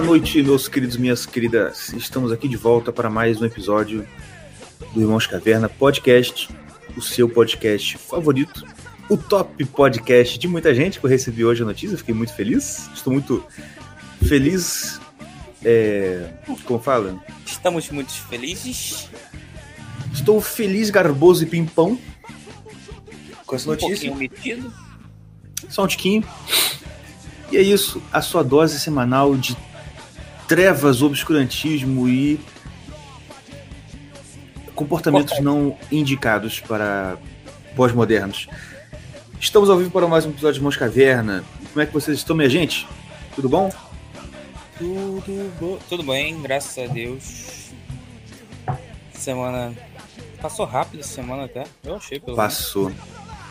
Boa noite, meus queridos e minhas queridas. Estamos aqui de volta para mais um episódio do Irmãos Caverna Podcast, o seu podcast favorito, o top podcast de muita gente que eu recebi hoje a notícia. Fiquei muito feliz. Estou muito feliz. É, como fala? Estamos muito felizes. Estou feliz, garboso e pimpão com essa Um notícia. pouquinho metido. Só um tiquinho. E é isso, a sua dose semanal de trevas, obscurantismo e comportamentos não indicados para pós-modernos. Estamos ao vivo para mais um episódio de Mãos Caverna. Como é que vocês estão, minha gente? Tudo bom? Tudo bom. Tudo bem, graças a Deus. Semana. Passou rápido essa semana até. Eu achei, pelo menos. Passou.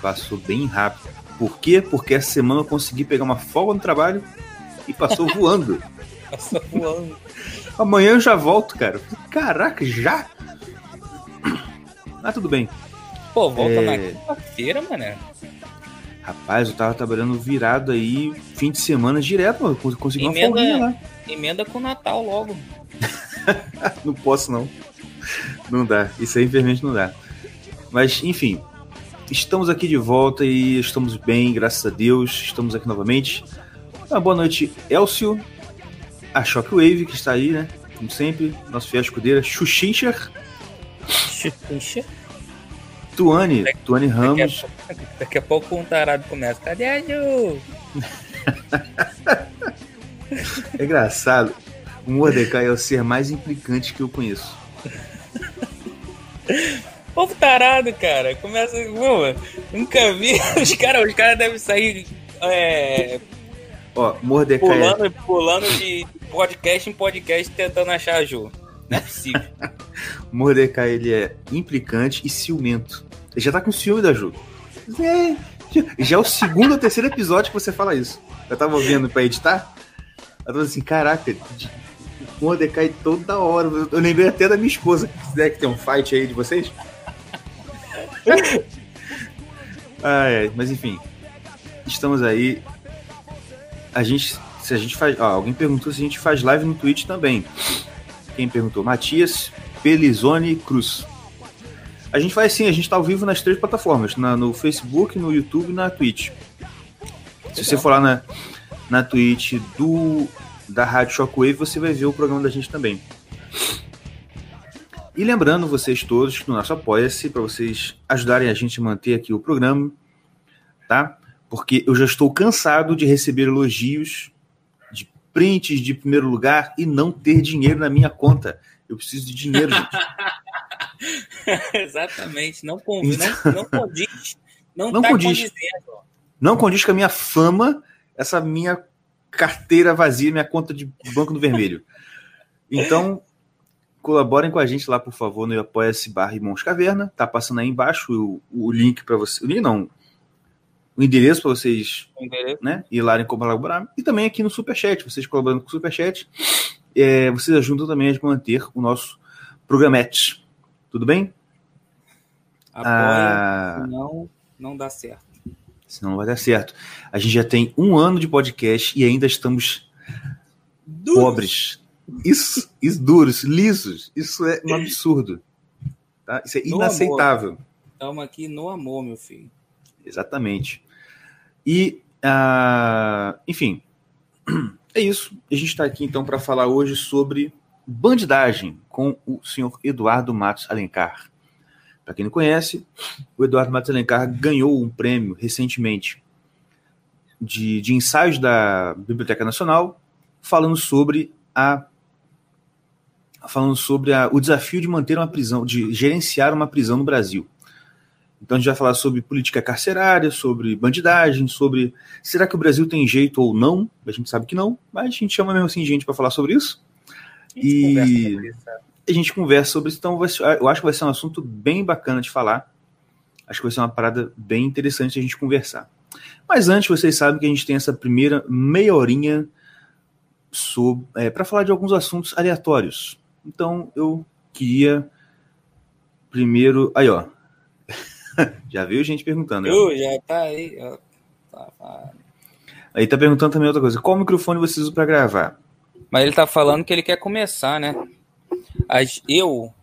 Passou bem rápido. Por quê? Porque essa semana eu consegui pegar uma folga no trabalho e passou voando. Passou voando. Amanhã eu já volto, cara. Caraca, já? Ah, tudo bem. Pô, volta É. na quinta-feira, mané. Rapaz, eu tava trabalhando virado aí, fim de semana direto, mano. Cons- Consegui uma Emenda- folguinha lá. Emenda com o Natal logo. Não posso, não. Não dá. Isso aí, infelizmente, não dá. Mas, enfim. Estamos aqui de volta e estamos bem, graças a Deus. Estamos aqui novamente. Uma boa noite, Elcio. A Shockwave, que está aí, né? Como sempre. Nosso fiel escudeira. Xuxincher. Ixi, Tuane. Tuane Daqui a, Ramos. daqui a pouco um tarado começa. Cadê a Ju? É engraçado. O Mordecai é o ser mais implicante que eu conheço. Povo tarado, cara. Começa. Pô, nunca vi. Os caras os cara devem sair é, Ó, Mordecai. pulando, pulando de podcast em podcast tentando achar a Ju. Não é possível. Mordecai ele é implicante e ciumento. Ele já tá com ciúme da Ju. É, já- é o segundo ou terceiro episódio que você fala isso. Eu tava vendo pra editar. Eu tava assim, caraca, de- Mordecai toda hora. Eu eu lembrei até da minha esposa. Se quiser que tem um fight aí de vocês. ah, é, mas enfim. Estamos aí. A gente. Se a gente faz. Ó, alguém perguntou se a gente faz live no Twitch também. Quem perguntou? Matias Pelizone Cruz. A gente faz sim, a gente tá ao vivo nas três plataformas, na- no Facebook, no YouTube e na Twitch. Se você for lá na, na Twitch do, da Rádio Shockwave, você vai ver o programa da gente também. E lembrando vocês todos que no nosso Apoia-se, para vocês ajudarem a gente a manter aqui o programa, tá? Porque eu já estou cansado de receber elogios de prints de primeiro lugar e não ter dinheiro na minha conta. Eu preciso de dinheiro, gente. Exatamente. Não, conv... não, não condiz. Não, Não tá condiz. condizendo. Não condiz com a minha fama, essa minha carteira vazia, minha conta de banco no vermelho. Então, colaborem com a gente lá, por favor, no apoia-se barra Irmãos Caverna. Tá passando aí embaixo o, o link para você. O link não. O endereço para vocês Entendeu? né, ir lá em colaborar. E também aqui no Superchat, vocês colaborando com o Superchat, é, vocês ajudam também a manter o nosso programete. Tudo bem? Apoia, Ah, senão não dá certo. senão não vai dar certo. A gente já tem um ano de podcast e ainda estamos pobres. Isso, isso duros, lisos. Isso é um absurdo. Tá? Isso é No inaceitável. Estamos aqui no amor, meu filho. Exatamente. E, ah, enfim, é isso. A gente está aqui então para falar hoje sobre bandidagem com o senhor Eduardo Matos Alencar. Para quem não conhece, o Eduardo Matos Alencar ganhou um prêmio recentemente de, de ensaios da Biblioteca Nacional falando sobre a falando sobre a- o desafio de manter uma prisão, de gerenciar uma prisão no Brasil. Então a gente vai falar sobre política carcerária, sobre bandidagem, sobre será que o Brasil tem jeito ou não? A gente sabe que não, mas a gente chama mesmo assim gente para falar sobre isso. E- sabe? A gente conversa sobre isso, então eu acho que vai ser um assunto bem bacana de falar. Acho que vai ser uma parada bem interessante a gente conversar. Mas antes, vocês sabem que a gente tem essa primeira meia horinha para falar de alguns assuntos aleatórios. Então eu queria primeiro. Aí, ó. Já veio gente perguntando. né? Ju, já tá aí. ó. Tá, tá. Aí tá perguntando também outra coisa. Qual microfone você usa para gravar? Mas ele tá falando que ele quer começar, né? As, eu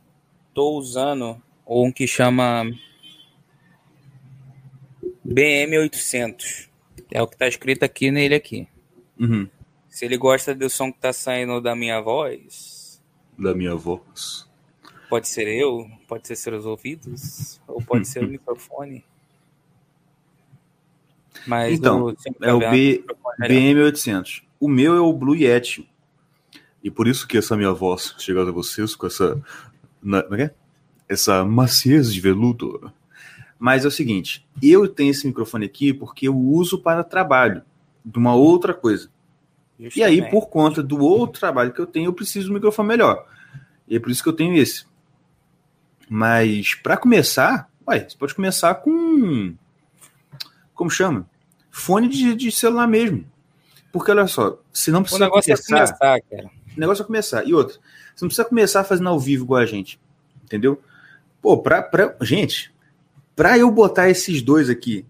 tô usando um que chama BM800. É o que tá escrito aqui nele aqui. Uhum. Se ele gosta do som que tá saindo da minha voz, Da minha voz. Pode ser eu, pode ser seus ouvidos, ou pode ser o microfone. Mas Então, o- É o B, melhor. BM800. O meu é o Blue Yeti. E por isso que essa minha voz chega a vocês com essa. na- como é é? Essa maciez de veludo. Mas é o seguinte: eu tenho esse microfone aqui porque eu uso para trabalho, de uma outra coisa. E aí, por conta do outro trabalho que eu tenho, eu preciso de um microfone melhor. E é por isso que eu tenho esse. Mas, para começar, ué, você pode começar com. Como chama? Fone de, de celular mesmo. Porque, olha só, se não O precisa negócio é começar, começar, cara. o negócio é começar. E outra, você não precisa começar fazendo ao vivo igual a gente. Entendeu? Pô, pra. pra gente, pra eu botar esses dois aqui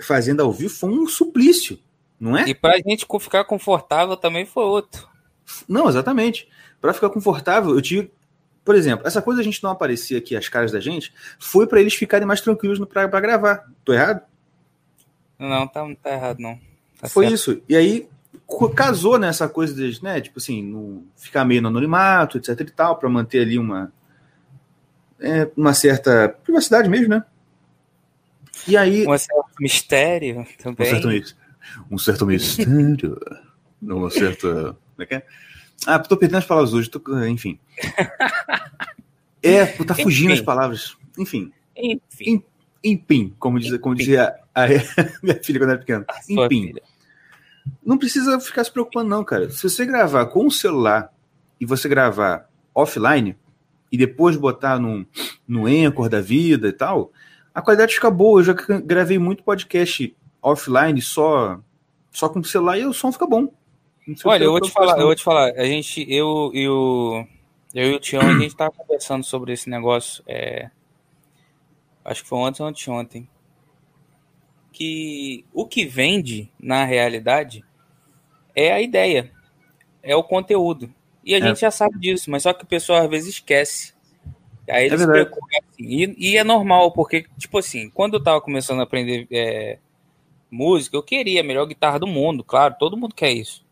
fazendo ao vivo foi um suplício, não é? E pra gente ficar confortável também foi outro. Não, exatamente. Pra ficar confortável, eu tive. Por exemplo, essa coisa a gente não aparecer aqui as caras da gente foi pra eles ficarem mais tranquilos pra gravar. Tô errado? Não, tá, tá errado, não. Tá foi certo. isso. E aí casou nessa coisa de, né, tipo assim, no, ficar meio no anonimato, etc e tal, pra manter ali uma é, uma certa privacidade mesmo, né? E aí Um certo mistério um também. certo, mis- um certo mistério, uma certa. Como é que é? Ah, tô perdendo as palavras hoje, tô- enfim. É, tá fugindo Enfim. as palavras. Enfim, Enfim, empim, como, diz, como Enfim. dizia a, minha filha quando era pequena. a filha. Não precisa ficar se preocupando, não, cara. Se você gravar com o celular e você gravar offline e depois botar no, no Anchor da vida e tal, a qualidade fica boa. Eu já gra- gravei muito podcast offline só, só com o celular e o som fica bom. Olha, eu vou te falar, eu vou te falar. A gente, eu e o. Eu e o Tião, a gente tava conversando sobre esse negócio. é, acho que foi ontem ou anteontem. Que o que vende, na realidade, é a ideia. É o conteúdo. E a É. gente já sabe disso, mas só que o pessoal às vezes esquece. Aí eles É verdade. preocupam, assim, e, e é normal, porque, tipo assim, quando eu tava começando a aprender é, música, eu queria a melhor guitarra do mundo, claro, todo mundo quer isso.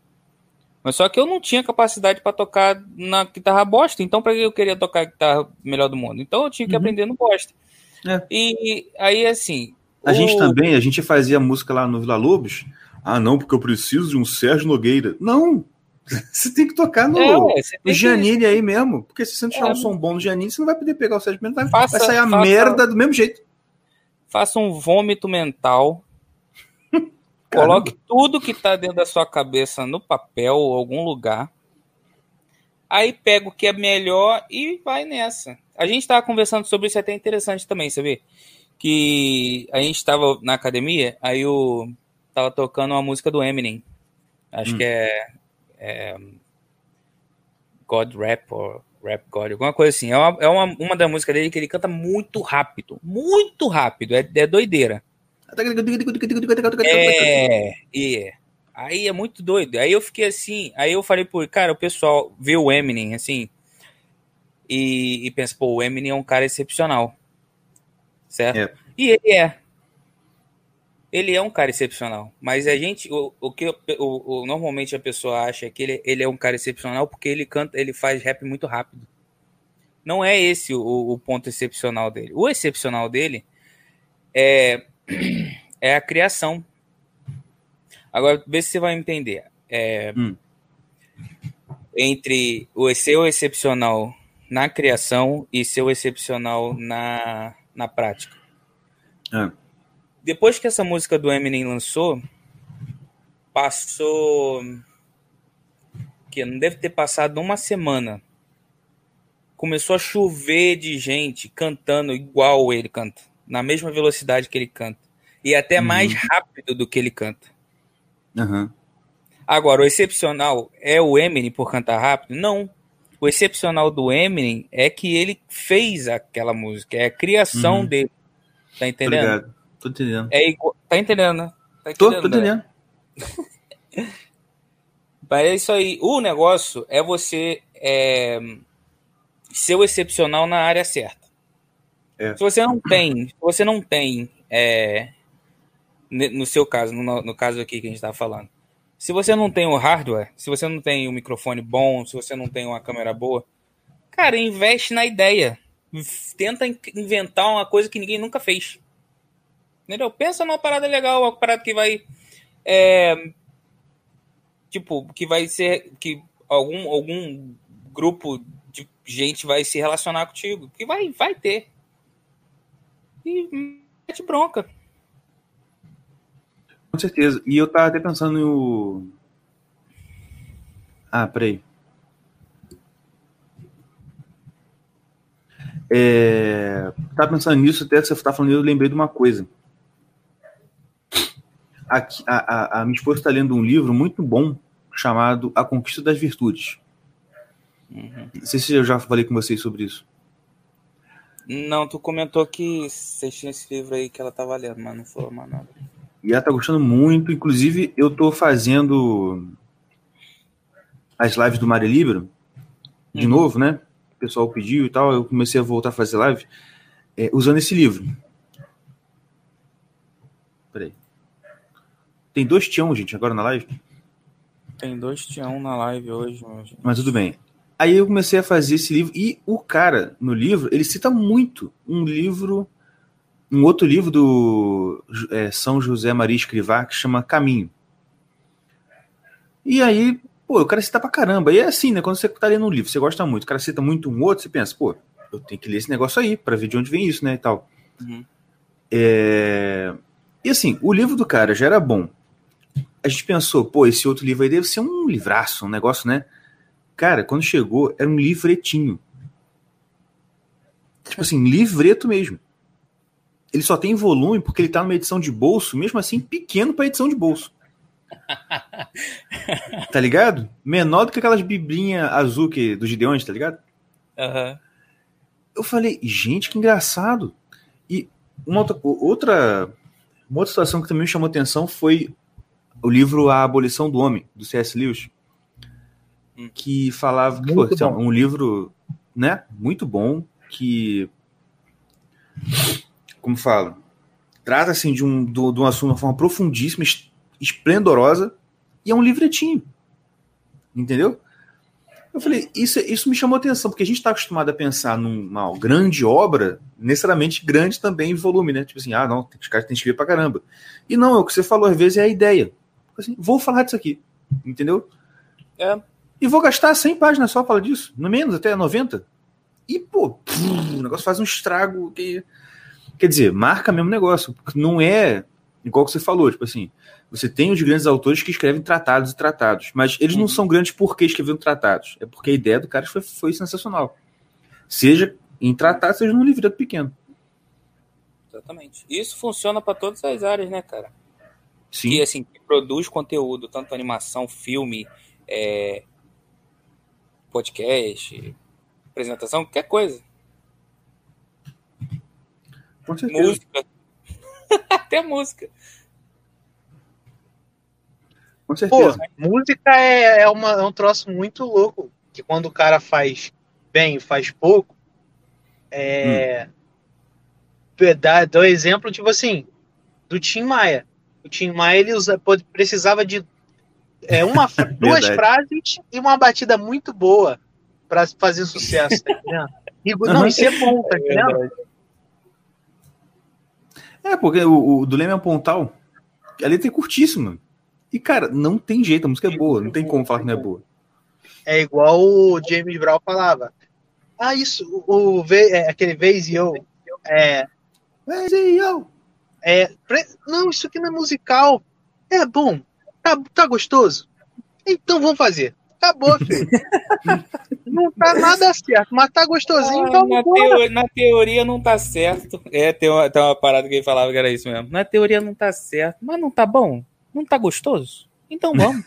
Mas só que eu não tinha capacidade para tocar na guitarra bosta, então para que eu queria tocar a guitarra melhor do mundo? Então eu tinha que Uhum. aprender no bosta. É. E aí, assim. A gente o- também, a gente fazia música lá no Vila Lobos. Ah, não, porque eu preciso de um Sérgio Nogueira. Não! Você tem que tocar no, É, no que- Giannini aí mesmo. Porque se você não tiver É. um som bom no Giannini, você não vai poder pegar o Sérgio Faça- vai sair a faça- merda do mesmo jeito. Faça um vômito mental. Coloque tudo que tá dentro da sua cabeça no papel ou algum lugar. Aí pega o que é melhor e vai nessa. A gente tava conversando sobre isso é até interessante também, sabe? Que a gente tava na academia, aí eu tava tocando uma música do Eminem. Acho Hum. que é, é God Rap ou Rap God, alguma coisa assim. É, uma, é uma, uma da música dele que ele canta muito rápido. Muito rápido. É, é doideira. É, é. Aí é muito doido. Aí eu fiquei assim, aí eu falei, pô, cara, o pessoal vê o Eminem, assim, e, e pensa, pô, o Eminem é um cara excepcional. Certo? É. E ele é. Ele é um cara excepcional. Mas a gente, o, o que o, o- normalmente a pessoa acha é que ele, ele é um cara excepcional porque ele canta, ele faz rap muito rápido. Não é esse o, o ponto excepcional dele. O excepcional dele é, é a criação. Agora, vê se você vai entender. É, Hum. Entre o seu excepcional na criação e seu excepcional na, na prática. É. Depois que essa música do Eminem lançou, passou. que não deve ter passado uma semana. Começou a chover de gente cantando igual ele canta, na mesma velocidade que ele canta, e até Uhum. mais rápido do que ele canta. Aham. Agora, o excepcional é o Eminem por cantar rápido? Não. O excepcional do Eminem é que ele fez aquela música, é a criação Uhum. dele. Tá Tô entendendo? ligado. Tô entendendo. É igual... Tá entendendo, né? Tá Tô, entendendo, tô né? entendendo. Mas é isso aí. O negócio é você é, ser o excepcional na área certa. É. Se você não tem, se você não tem, é, no seu caso, no, no caso aqui que a gente estava falando, se você não tem o hardware, se você não tem um microfone bom, se você não tem uma câmera boa, cara, investe na ideia. Tenta inventar uma coisa que ninguém nunca fez. Entendeu? Pensa numa parada legal, uma parada que vai. É, tipo, que vai ser. Que algum, algum grupo de gente vai se relacionar contigo. Que vai, vai ter. E mete bronca. Com certeza. E eu tava até pensando no. Ah, peraí. É, tava pensando nisso, até que você tá falando, eu lembrei de uma coisa. A, a, a minha esposa está lendo um livro muito bom chamado A Conquista das Virtudes. Uhum. Não sei se eu já falei com vocês sobre isso. Não, tu comentou que você tinha esse livro aí que ela tava lendo, mas não falou mais nada. E ela tá gostando muito. Inclusive, eu tô fazendo as lives do Mário Libro de uhum. novo, né? O pessoal pediu e tal. Eu comecei a voltar a fazer live é, usando esse livro. Peraí. Tem dois Tião, gente, agora na live? Tem dois Tião na live hoje. Mas tudo bem. Aí eu comecei a fazer esse livro. E o cara, no livro, ele cita muito um livro um outro livro do é, São José Maria Escrivá que chama Caminho. E aí, pô, o cara cita pra caramba. E é assim, né? Quando você tá lendo um livro, você gosta muito, o cara cita muito um outro, você pensa, pô, eu tenho que ler esse negócio aí para ver de onde vem isso, né? E tal. Uhum. É... E assim, o livro do cara já era bom. A gente pensou, pô, esse outro livro aí deve ser um livraço, um negócio, né? Cara, quando chegou, era um livretinho. Tipo assim, livreto mesmo ele só tem volume porque ele tá numa edição de bolso, mesmo assim, pequeno para edição de bolso. tá ligado? Menor do que aquelas biblinhas azul que, do Gideões, tá ligado? Uhum. Eu falei, gente, que engraçado. E uma outra, outra, uma outra situação que também me chamou atenção foi o livro A Abolição do Homem, do C.S. Lewis. Que falava, pô, assim, um livro, né, muito bom, que como falo, trata assim de um, de, um assunto de uma forma profundíssima, esplendorosa, e é um livretinho. Entendeu? Eu falei, isso, isso me chamou atenção, porque a gente está acostumado a pensar numa grande obra, necessariamente grande também em volume, né? Tipo assim, ah, não, os caras têm que escrever pra caramba. E não, é o que você falou, às vezes é a ideia. Assim, vou falar disso aqui, entendeu? É. E vou gastar 100 páginas só para falar disso, no menos, até 90. E, pô, o negócio faz um estrago que Quer dizer, marca mesmo negócio. Porque não é igual que você falou, tipo assim, você tem os grandes autores que escrevem tratados e tratados, mas eles não uhum. são grandes porque escreveram tratados. É porque a ideia do cara foi, foi sensacional. Seja em tratado, seja num livro pequeno. Exatamente. Isso funciona para todas as áreas, né, cara? Sim. Que, assim, que produz conteúdo, tanto animação, filme, é... podcast, apresentação, qualquer coisa. Com certeza. Música. Até música. Com certeza. Pô, música é, é, uma, é um troço muito louco. Que quando o cara faz bem faz pouco, é. Hum. Dá, dá um exemplo, tipo assim, do Tim Maia. O Tim Maia ele usa, precisava de é, uma, duas frases e uma batida muito boa para fazer sucesso, tá entendendo? Não, isso é bom, tá é entendendo? É, porque o, o do Leme é um Pontal, a letra é curtíssima. E, cara, não tem jeito, a música é boa, não tem como falar que não é boa. É igual o James Brown falava. Ah, isso, o, o é, aquele vez e eu. É. Vez e eu. É, não, isso aqui não é musical. É bom. Tá, tá gostoso? Então vamos fazer. Acabou, filho. não tá nada certo, mas tá gostosinho, ah, então na, teoria, na teoria não tá certo. É, tem uma, tem uma parada que ele falava que era isso mesmo. Na teoria não tá certo, mas não tá bom? Não tá gostoso? Então vamos.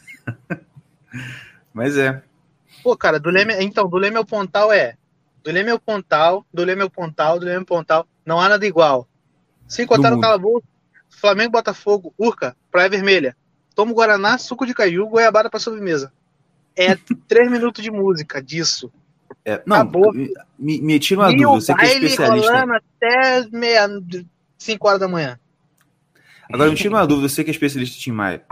mas é. Pô, cara, do Leme, então, do Leme ao Pontal é. Do Leme ao Pontal, do Leme ao Pontal, do Leme ao Pontal. Não há nada igual. Sem contar no calabouço, Flamengo, Botafogo, Urca, Praia Vermelha. Tomo Guaraná, suco de caju, goiabada pra sobremesa. é três minutos de música disso. É, não, Acabou. Me, me tira uma e dúvida, você que é especialista. até meia, 5 horas da manhã. Agora me tira uma dúvida, você que é especialista Tim Maia.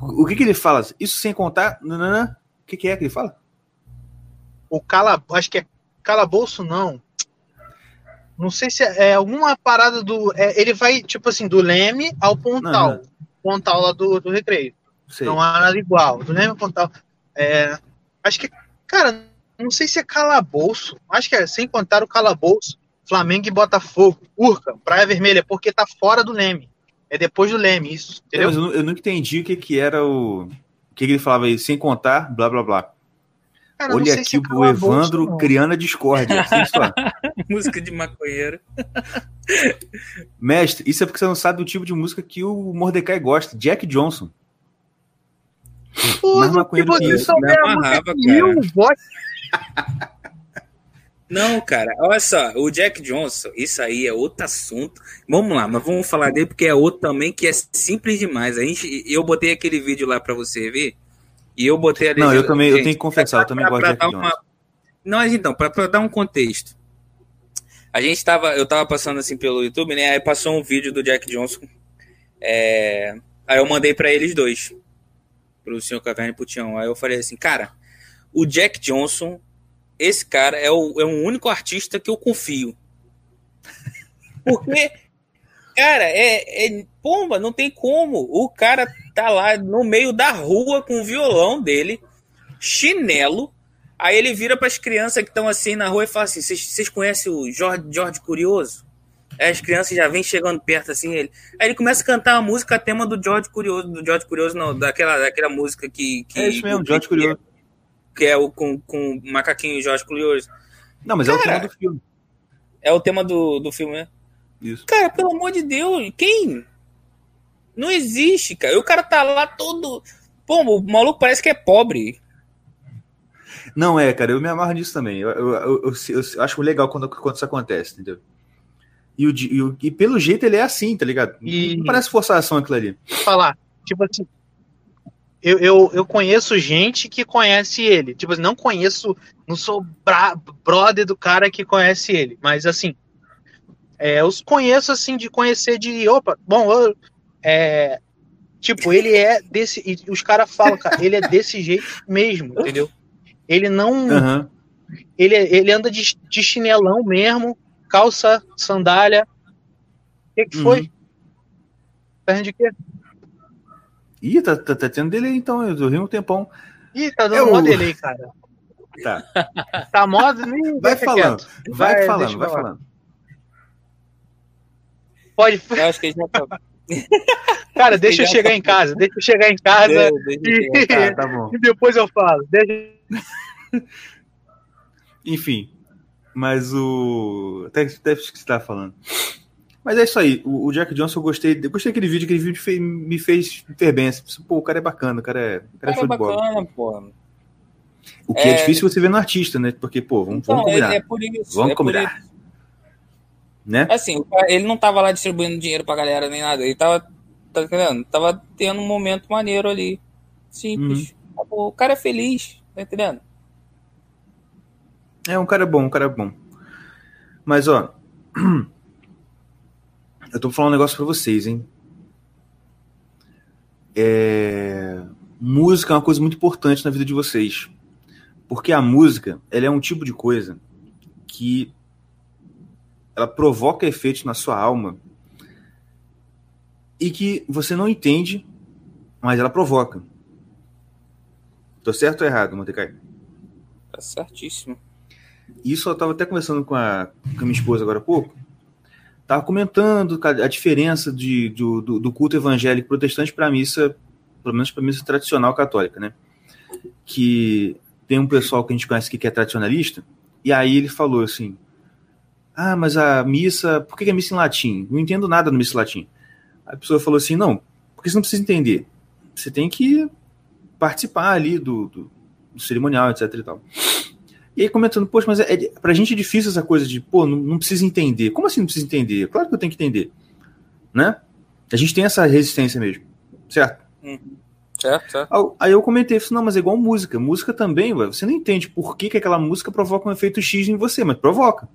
O que, que ele fala? Isso sem contar. Nanana, o que, que é que ele fala? O cala. Acho que é calabouço, não. Não sei se é, é alguma parada do. É, ele vai, tipo assim, do Leme ao Pontal. Uhum. Pontal lá do, do Recreio. Sei. Não há nada igual. Do Leme ao Pontal. É, acho que. Cara, não sei se é calabouço. Acho que é, sem contar o calabouço. Flamengo e Botafogo. Urca, Praia Vermelha, porque tá fora do Leme. É depois do Leme, isso. É, mas eu, eu, nunca entendi o que, que era o. O que, que ele falava aí, sem contar, blá blá blá. Cara, Olha aqui é o Evandro bolsa, criando a discórdia. Assim música de maconheiro. Mestre, isso é porque você não sabe o tipo de música que o Mordecai gosta. Jack Johnson. Mais maconheiro que isso. Não, amarrava, cara. Não, cara, olha só, o Jack Johnson, isso aí é outro assunto. Vamos lá, mas vamos falar dele porque é outro também que é simples demais. A gente, eu botei aquele vídeo lá para você ver e eu botei ali. Não, eu também, gente, eu tenho que confessar, eu também gosto de Jack Johnson. Não, mas então, para dar um contexto. A gente tava, eu tava passando assim pelo YouTube, né? Aí passou um vídeo do Jack Johnson. É... Aí eu mandei para eles dois, pro senhor Caverna e pro Tião. Aí eu falei assim, cara, o Jack Johnson esse cara é o, é o único artista que eu confio. Porque, cara, é, é. Pomba, não tem como. O cara tá lá no meio da rua com o violão dele, chinelo. Aí ele vira para as crianças que estão assim na rua e fala assim: Vocês conhecem o Jorge, Jorge Curioso? Aí as crianças já vêm chegando perto assim. Ele. Aí ele começa a cantar a música tema do Jorge Curioso. Do Jorge Curioso, não, daquela, daquela música que. que é isso mesmo, Jorge Curioso que é o com, com o macaquinho Jorge Curioso. Não, mas Cara, é o tema do filme. É o tema do, do filme, né? Isso. Cara, pelo amor de Deus, quem? Não existe, cara. O cara tá lá todo. Pô, o maluco parece que é pobre. Não é, cara, eu me amarro nisso também. Eu, eu, eu, eu acho legal quando, quando isso acontece, entendeu? E, o, e, e, pelo jeito ele é assim, tá ligado? E... Não parece forçação aquilo ali. Falar, tipo assim, eu, eu, eu conheço gente que conhece ele. Tipo, não conheço, não sou bra, brother do cara que conhece ele, mas assim, é, eu conheço assim de conhecer de, opa, bom, eu, é, tipo, ele é desse, e os caras falam, cara, ele é desse jeito mesmo, entendeu? Ele não, uhum. ele, ele anda de, de chinelão mesmo, calça, sandália. O que, que foi? Uhum. Perna de quê? Ih, tá, tá, tá tendo delay então, eu ri um tempão. Ih, tá dando é mó delay, cara. Tá. tá mó nem Vai falando, vai, vai, falando, vai falando. Pode. Eu acho que já tá... Cara, deixa eu chegar em casa, deixa eu chegar em casa e... Tá, tá bom. e depois eu falo. Deixa... Enfim, mas o. Até, até que você tá falando. Mas é isso aí. O, o, Jack Johnson, eu gostei. Eu gostei daquele vídeo. Aquele vídeo fez, me fez ter bem. Pô, o cara é bacana. O cara é, o cara é show é bacana, pô. O que é... é... difícil você ver no artista, né? Porque, pô, vamos, então, vamos combinar. É, por isso. Vamos é combinar. Isso. Né? Assim, ele não tava lá distribuindo dinheiro pra galera nem nada. Ele tava, tá entendendo? Tava tendo um momento maneiro ali. Simples. Uhum. O cara é feliz, tá entendendo? É, um cara bom, um cara bom. Mas, ó. eu tô falando um negócio para vocês, hein? É... Música é uma coisa muito importante na vida de vocês. Porque a música, ela é um tipo de coisa que ela provoca efeitos na sua alma e que você não entende, mas ela provoca. Tô certo ou errado, Montecai? Tá certíssimo. Isso eu tava até conversando com a, com a minha esposa agora há pouco estava comentando a diferença de, do, do culto evangélico protestante para a missa, pelo menos para a missa tradicional católica, né? Que tem um pessoal que a gente conhece aqui que é tradicionalista, e aí ele falou assim: Ah, mas a missa, por que é missa em latim? Não entendo nada no missa em latim. A pessoa falou assim: Não, porque você não precisa entender. Você tem que participar ali do, do, do cerimonial, etc e tal. E aí comentando, poxa, mas é, é, pra gente é difícil essa coisa de, pô, não, não precisa entender. Como assim não precisa entender? Claro que eu tenho que entender. Né? A gente tem essa resistência mesmo. Certo? Uhum. Certo, certo. Aí eu comentei, falei, não, mas é igual música. Música também, ué, você não entende por que, que aquela música provoca um efeito X em você, mas provoca.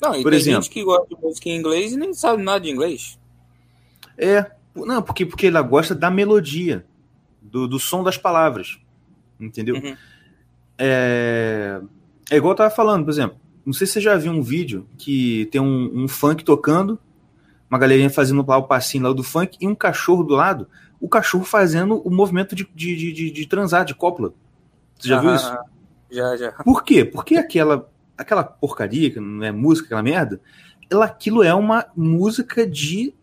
Não, e Por tem exemplo. gente que gosta de música em inglês e nem sabe nada de inglês. É, não, porque, porque ela gosta da melodia, do, do som das palavras. Entendeu? Uhum. É, é igual eu tava falando, por exemplo. Não sei se você já viu um vídeo que tem um, um funk tocando, uma galerinha fazendo lá o passinho lá do funk e um cachorro do lado, o cachorro fazendo o movimento de, de, de, de- de transar, de cópula. Você já viu Aham, isso? Já, já. Por quê? Porque aquela, aquela porcaria, que não é música, aquela merda, ela, aquilo é uma música de,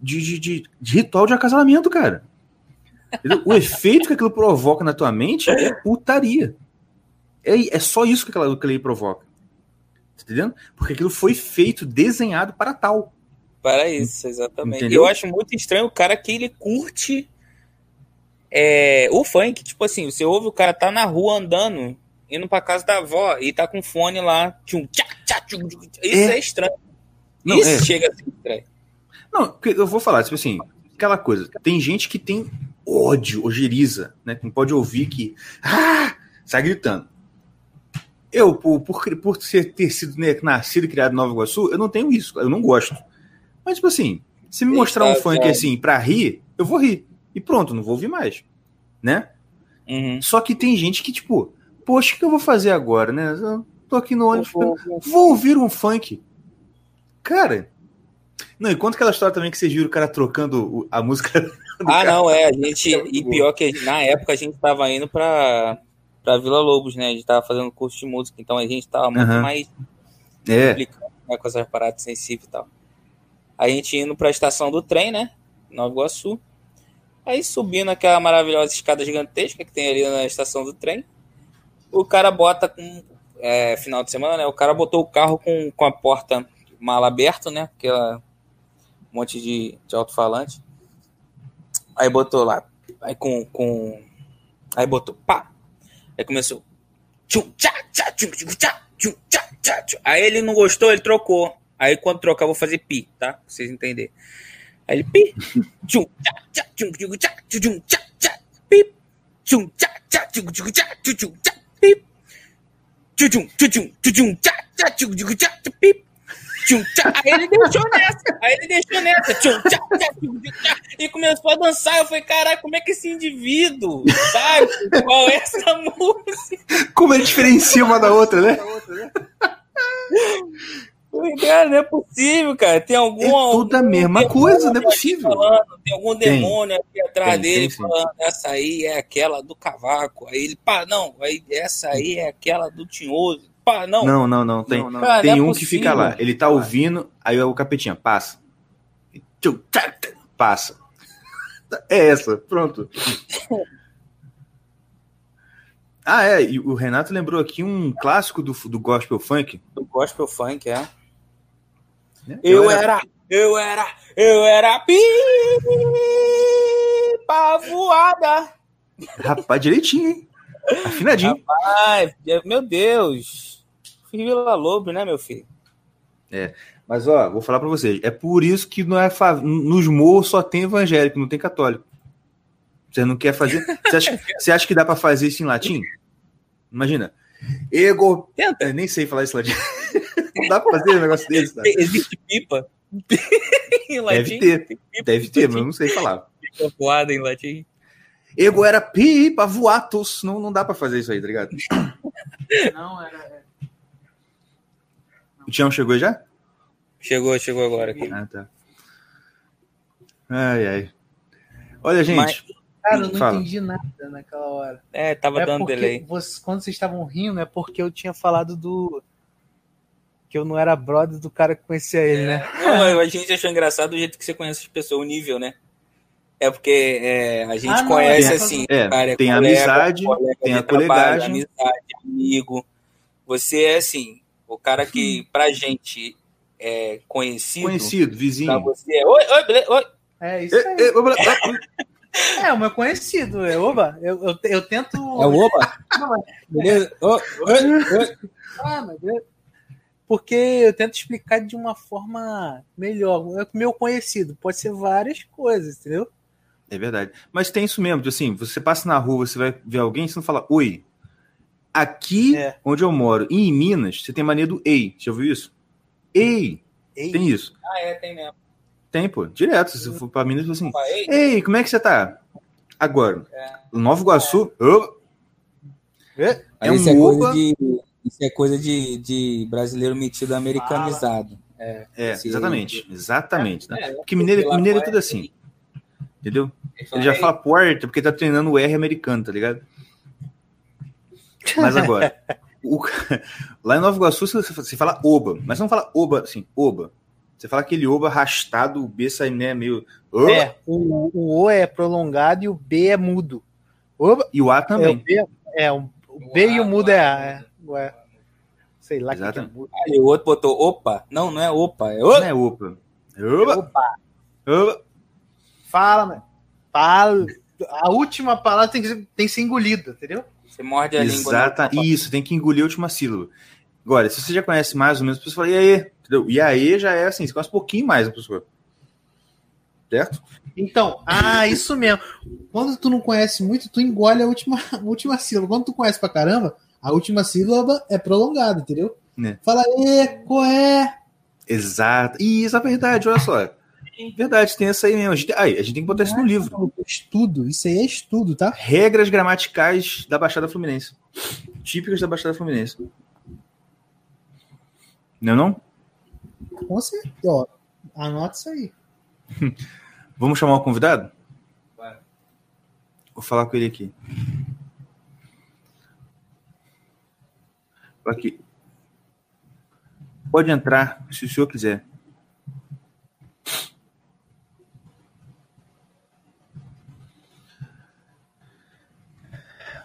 de, de, de- de ritual de acasalamento, cara. O efeito que aquilo provoca na tua mente é putaria. É, é só isso que aquela, que ele provoca. Tá entendendo? Porque aquilo foi feito, desenhado para tal. Para isso, exatamente. Entendeu? Eu acho muito estranho o cara que ele curte é, o funk. Tipo assim, você ouve o cara tá na rua andando, indo pra casa da avó e tá com fone lá. Tchum, tchá, tchá, tchum, tchum. Isso é, É. estranho. Não, isso é. chega a ser estranho. Não, eu vou falar, tipo assim, aquela coisa. Tem gente que tem ódio, ojeriza, né? Que não pode ouvir que. Ah! Sai gritando. Eu, por, por, por ser, ter sido né, nascido e criado em Nova Iguaçu, eu não tenho isso, eu não gosto. Mas, tipo assim, se me Eita, mostrar um funk cara. assim pra rir, eu vou rir. E pronto, não vou ouvir mais. Né? Uhum. Só que tem gente que, tipo, poxa, o que eu vou fazer agora, né? Eu tô aqui no ônibus. Vou- Vou ouvir um funk. Cara. Não, e conta aquela história também que vocês viram o cara trocando a música. Ah, cara. não, é. A gente. E pior que na época a gente tava indo pra, pra Vila Lobos, né? A gente tava fazendo curso de música, então a gente tava muito Aham. mais É. complicado né, com essas paradas sensíveis e tal. A gente indo pra estação do trem, né? Nova Iguaçu. Aí subindo aquela maravilhosa escada gigantesca que tem ali na estação do trem. O cara bota com. é, final de semana, né? O cara botou o carro com, com a porta mala aberta, né? Aquela um monte de, de alto-falante. Aí botou lá. Aí com, com. Aí botou pá. Aí começou. Aí ele não gostou, ele trocou. Aí quando trocar, vou fazer pi, tá? Pra vocês entenderem. Aí ele pi. Tchum, tchá, tchum, tchum, pi. Tchum, tchum. Tchum, tchum, tchum, tchum, tchum, tchum, tchá, tchá, tchum, tchum, tchá, tchá, pi. Tchum, tchá. Aí ele deixou nessa. Aí ele deixou nessa. Tchum, tchá, tchá, tchum, tchum, tchá. E começou a dançar. Eu falei, caralho, como é que esse indivíduo sabe qual é essa música? Como ele diferencia uma da outra, né? Cara, não é possível, cara. Tem algum. É tudo a mesma demônio coisa, não é possível. falando, tem algum Tem. demônio aqui atrás Tem, dele tem, sim. falando, essa aí é aquela do cavaco. Aí ele, pá, não, aí essa aí é aquela do tinhoso. Pá, não. Não, não, não. Tem, Cara, tem não é um que fica lá. possível. Ele tá ouvindo, aí o capetinha passa. Passa. É essa, pronto. Ah, é. E o Renato lembrou aqui um clássico do, do gospel funk. Do gospel funk, é. Né? Eu era, eu era, eu era pipa voada. Rapaz, direitinho, hein? Afinadinho. Ai, meu Deus. Vila Lobo, né, meu filho? Mas, ó, vou falar pra vocês. É por isso que não é nos morros só tem evangélico, não tem católico. Você não quer fazer. Você acha, você acha que dá pra fazer isso em latim? Imagina. Ego. Tenta. Eu nem sei falar isso em latim. Não dá pra fazer um negócio desse, tá? Existe pipa? em latim? ter. Tem pipa Deve ter, mas eu não sei falar. Pipa voada em latim. Ego era pipa, voatus. Não, não dá pra fazer isso aí, tá ligado? Não, era. O Tião chegou já? Chegou, chegou agora aqui. Ah, tá. Ai, ai. Olha, gente. Mas- Cara, eu não Fala. entendi nada naquela hora. É, tava é dando delay. vocês- quando vocês estavam rindo, é porque eu tinha falado do. Que eu não era brother do cara que conhecia ele, né? Não, a gente achou engraçado o jeito que você conhece as pessoas, o nível, né? É porque é, a gente Ah, não, conhece é- assim, é, cara, é tem colega, amizade, colega tem a trabalho, colegagem. amizade, amigo. Você é assim, o cara que pra gente é conhecido, Conhecido, pra vizinho. você é, oi, oi, beleza, oi. É isso É, aí. é, blá, blá. É, o meu conhecido. É, oba, eu, eu, eu tento. É o oba. Beleza? Oi, oi, oi. Ah, mas beleza. Porque eu tento explicar de uma forma melhor. É o meu conhecido. Pode ser várias coisas, entendeu? É verdade. Mas tem isso mesmo, assim, você passa na rua, você vai ver alguém, você não fala oi. Aqui, é. onde eu moro, em Minas, você tem mania do ei. Já ouviu isso? Ei. ei. Tem isso. Ah, é, tem mesmo. Tem, pô. Direto. Se for pra Minas, assim, ei. ei, como é que você tá? Agora, é. Nova Iguaçu, é. Oh, é, é um é coisa de, isso é coisa de, de brasileiro metido americanizado. É, é exatamente. Exatamente. Né? É, porque mineiro, mineiro é tudo assim. Entendeu? Ele já fala porta porque tá treinando o R americano, tá ligado? Mas agora, o, lá em Nova Iguaçu você, fala oba, mas não fala oba assim, oba. Você fala aquele oba arrastado, o B sai né, meio. Oba. É, o, o O é prolongado e o B é mudo. Oba. E o A também. É, o B, é o, o B e o mudo é A. É, é. Sei lá Exatamente. que é Aí o outro botou opa. Não, não é opa, é opa. Não é opa. É opa. opa. opa. Fala, né? Fala. A última palavra tem que, ser, tem que ser engolida, entendeu? Você morde a Exata, língua. Isso, tem que engolir a última sílaba. Agora, se você já conhece mais ou menos, a pessoa fala, e aí? Entendeu? E aí já é assim, você conhece um pouquinho mais a pessoa. Certo? Então, ah, isso mesmo. Quando tu não conhece muito, tu engole a última, a última sílaba. Quando tu conhece pra caramba, a última sílaba é prolongada, entendeu? É. Fala, e, qual é? Exato. E isso é verdade, olha só. Verdade, tem essa aí mesmo. A gente, aí, a gente tem que botar isso no livro. Estudo, isso aí é estudo, tá? Regras gramaticais da Baixada Fluminense. Típicas da Baixada Fluminense. Não é não? Com certeza. Ó, anota isso aí. Vamos chamar o convidado? Vai. Vou falar com ele aqui. Aqui. Pode entrar, se o senhor quiser.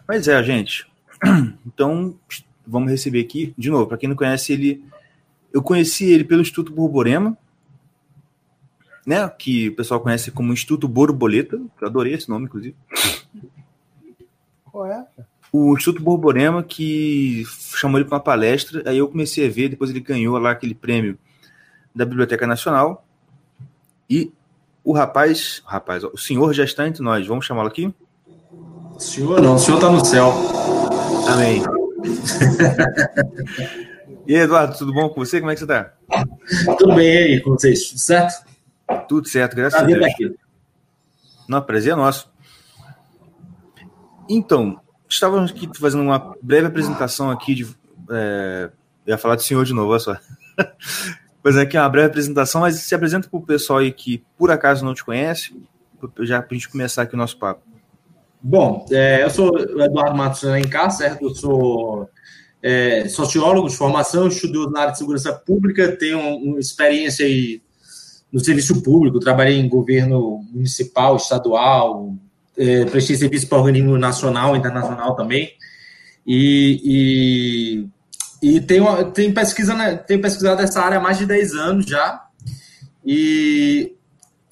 Mas é, gente. Então, vamos receber aqui, de novo, para quem não conhece ele, eu conheci ele pelo Instituto Borborema, né, que o pessoal conhece como Instituto Borboleta, eu adorei esse nome, inclusive. É? O Instituto Borborema, que chamou ele para uma palestra, aí eu comecei a ver, depois ele ganhou lá aquele prêmio da Biblioteca Nacional, e o rapaz, o rapaz, o senhor já está entre nós, vamos chamá-lo aqui? Senhor não, o senhor está no céu. Amém. e aí, Eduardo, tudo bom com você? Como é que você está? Tudo bem aí com vocês, tudo certo? Tudo certo, graças prazer a Deus. Daqui. Não, prazer é nosso. Então, estávamos aqui fazendo uma breve apresentação aqui de. É, eu ia falar do senhor de novo, olha só. Pois é, aqui é uma breve apresentação, mas se apresenta para o pessoal aí que por acaso não te conhece, já para a gente começar aqui o nosso papo. Bom, é, eu sou Eduardo Matos Alencar, certo? Eu sou é, sociólogo de formação, estudo na área de segurança pública, tenho uma experiência aí no serviço público, trabalhei em governo municipal, estadual, é, prestei serviço para organismo nacional, internacional também, e, e, e tenho, tenho, pesquisa, né, tenho pesquisado essa área há mais de 10 anos já, e,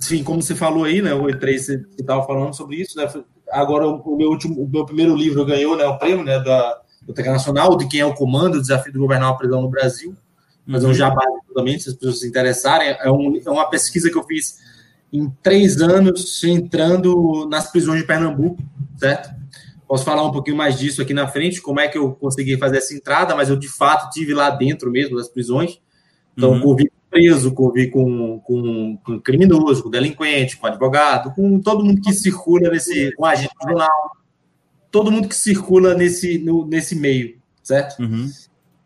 enfim, como você falou aí, né, o E3 você estava falando sobre isso, né, agora o meu último, o meu primeiro livro ganhou, né, o prêmio, né, da Biblioteca Nacional, de quem é o comando, o desafio de governar uma prisão no Brasil. Fazer um uhum. jabá também, se as pessoas se interessarem. É, um, é uma pesquisa que eu fiz em três anos, entrando nas prisões de Pernambuco, certo? Posso falar um pouquinho mais disso aqui na frente, como é que eu consegui fazer essa entrada, mas eu de fato tive lá dentro mesmo das prisões. Então, uhum. convivi preso, convivi com, com, com criminoso, com delinquente, com advogado, com todo mundo que circula nesse, com agente jornal, todo mundo que circula nesse, no, nesse meio, certo? Uhum.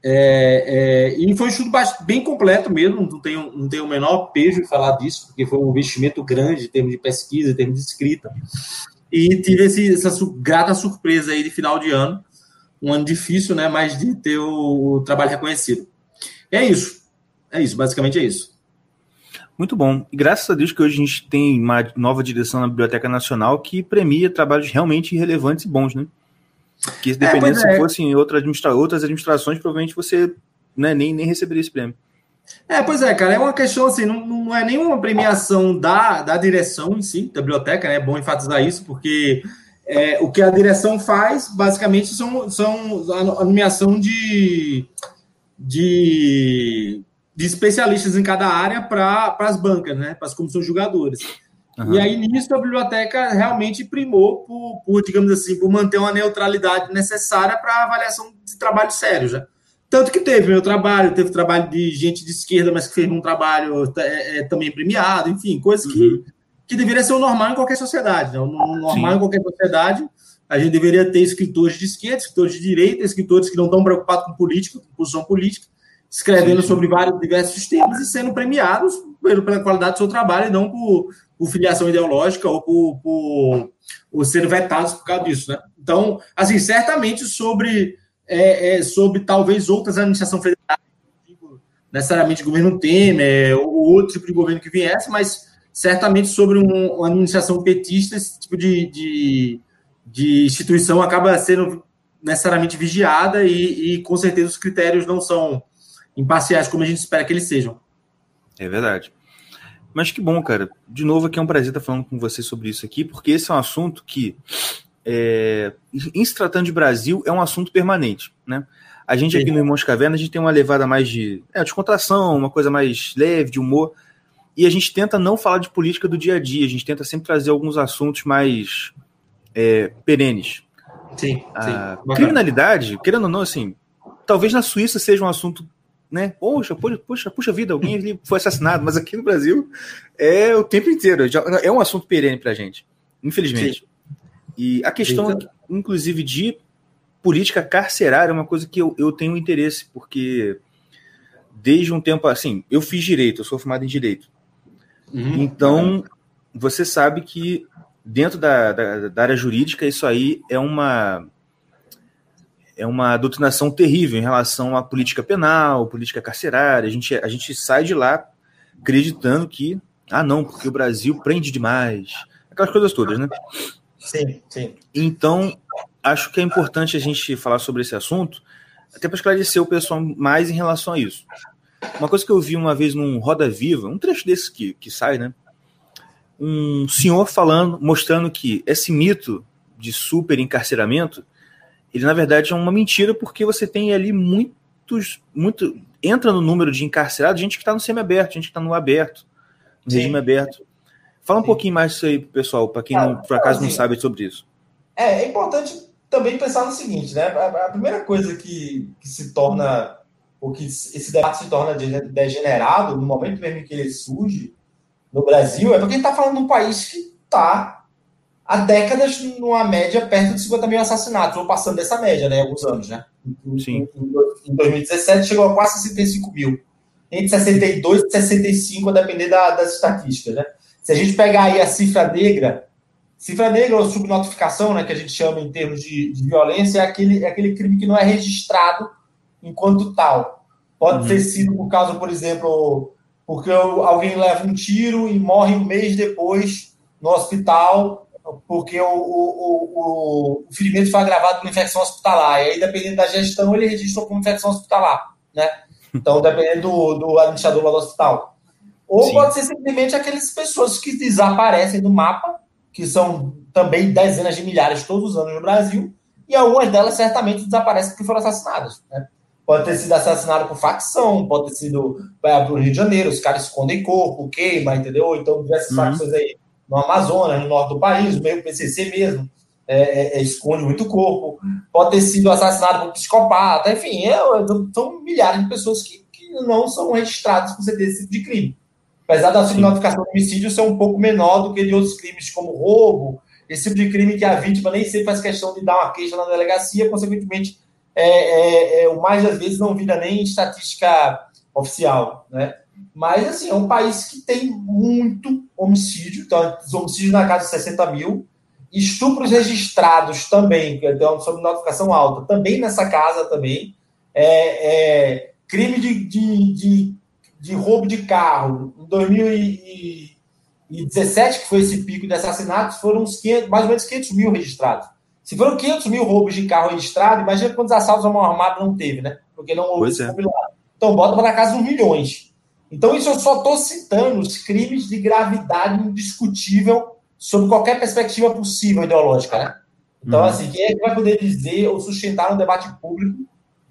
É, é, e foi um estudo bem completo mesmo, não tenho, não tenho o menor pejo em falar disso, porque foi um investimento grande em termos de pesquisa, em termos de escrita. E tive esse, essa grata surpresa aí de final de ano, um ano difícil, né, mas de ter o trabalho reconhecido. É isso, é isso, basicamente é isso. Muito bom. E graças a Deus que hoje a gente tem uma nova direção na Biblioteca Nacional que premia trabalhos realmente relevantes e bons, né? Que dependendo é, se é. fossem outra administra outras administrações, provavelmente você né, nem, nem receberia esse prêmio. É, pois é, cara, é uma questão assim, não, não é nenhuma premiação da, da direção em si, da biblioteca, né? É bom enfatizar isso, porque é, o que a direção faz, basicamente, são, são a nomeação de, de de especialistas em cada área para as bancas, né, para as comissões julgadoras. Uhum. E aí, nisso, a biblioteca realmente primou por, por, digamos assim, por manter uma neutralidade necessária para avaliação de trabalho sério já. Tanto que teve meu trabalho, teve trabalho de gente de esquerda, mas que fez um trabalho é, é, também premiado, enfim, coisas uhum. que, que deveria ser o normal em qualquer sociedade. Né? O normal Sim. em qualquer sociedade, a gente deveria ter escritores de esquerda, escritores de direita, escritores que não estão preocupados com política, com posição política, escrevendo Sim. sobre vários diversos temas e sendo premiados pela qualidade do seu trabalho e não por por filiação ideológica ou por, por, por sendo vetados por causa disso, né? Então, assim, certamente sobre, é, é, sobre talvez outras administrações federais, necessariamente governo Temer ou outro tipo de governo que viesse, mas certamente sobre um, uma administração petista, esse tipo de, de, de, instituição acaba sendo necessariamente vigiada e, e com certeza os critérios não são imparciais como a gente espera que eles sejam. É verdade. Mas que bom, cara. De novo, aqui é um prazer estar falando com você sobre isso aqui, porque esse é um assunto que, é, em se tratando de Brasil, é um assunto permanente, né? A gente aqui no Irmãos Caverna, a gente tem uma levada mais de é, descontração, uma coisa mais leve, de humor, e a gente tenta não falar de política do dia a dia, a gente tenta sempre trazer alguns assuntos mais é, perenes. Sim, a sim. criminalidade, querendo ou não, assim, talvez na Suíça seja um assunto né? Poxa, poxa, puxa vida, alguém foi assassinado, mas aqui no Brasil é o tempo inteiro, é um assunto perene para a gente, infelizmente. Sim. E a questão, Sim. inclusive, de política carcerária é uma coisa que eu, eu tenho interesse, porque desde um tempo assim, eu fiz direito, eu sou formado em direito. Uhum. Então, você sabe que dentro da, da, da área jurídica, isso aí é uma é uma doutrinação terrível em relação à política penal, política carcerária. A gente, a gente sai de lá acreditando que, ah, não, porque o Brasil prende demais. Aquelas coisas todas, né? Sim, sim. Então, acho que é importante a gente falar sobre esse assunto, até para esclarecer o pessoal mais em relação a isso. Uma coisa que eu vi uma vez num Roda Viva, um trecho desse que, que sai, né? Um senhor falando, mostrando que esse mito de super encarceramento ele na verdade é uma mentira porque você tem ali muitos, muito entra no número de encarcerados gente que está no semiaberto, gente que está no aberto, no Sim. regime aberto. Fala um Sim. pouquinho mais disso aí, pessoal, para quem não, por acaso assim, não sabe sobre isso. É, é importante também pensar no seguinte, né? A, a primeira coisa que, que se torna, ou que esse debate se torna degenerado no momento mesmo que ele surge no Brasil, é porque a gente está falando de um país que está há décadas numa média perto de 50 mil assassinatos, ou passando dessa média, né, alguns anos, né? Sim. Em 2017 chegou a quase 65 mil. Entre 62 e 65, a depender da, das estatísticas, né? Se a gente pegar aí a cifra negra, cifra negra ou subnotificação, né, que a gente chama em termos de, de violência, é aquele, é aquele crime que não é registrado enquanto tal. Pode uhum. ter sido por causa, por exemplo, porque alguém leva um tiro e morre um mês depois no hospital porque o, o, o, o ferimento foi agravado por infecção hospitalar. E aí, dependendo da gestão, ele registrou como infecção hospitalar. Né? Então, dependendo do, do administrador lá do hospital. Ou Sim. pode ser simplesmente aquelas pessoas que desaparecem do mapa, que são também dezenas de milhares todos os anos no Brasil, e algumas delas certamente desaparecem porque foram assassinadas. Né? Pode ter sido assassinado por facção, pode ter sido para o Rio de Janeiro, os caras escondem corpo, queima, entendeu? Então, diversas uhum. facções aí no Amazonas, no norte do país, o meio PCC mesmo, é, é, é, esconde muito corpo, pode ter sido assassinado por psicopata, enfim, é, são milhares de pessoas que, que não são registradas por ser esse tipo de crime. Apesar da subnotificação de homicídio ser um pouco menor do que de outros crimes, como roubo, esse tipo de crime que a vítima nem sempre faz questão de dar uma queixa na delegacia, consequentemente, é, é, é, o mais das vezes não vira nem estatística oficial, né? Mas, assim, é um país que tem muito homicídio, então, homicídios na casa de 60 mil, estupros registrados também, que é uma notificação alta, também nessa casa também, é, é crime de, de, de, de, roubo de carro, em 2017, que foi esse pico de assassinatos, foram uns 500, mais ou menos 500 mil registrados. Se foram 500 mil roubos de carro registrados, imagina quantos assaltos a mão armada não teve, né? Porque não houve é. Então, bota para casa uns milhões. Então, isso eu só estou citando os crimes de gravidade indiscutível sob qualquer perspectiva possível ideológica, né? Então, uhum. assim, quem é que vai poder dizer ou sustentar um debate público,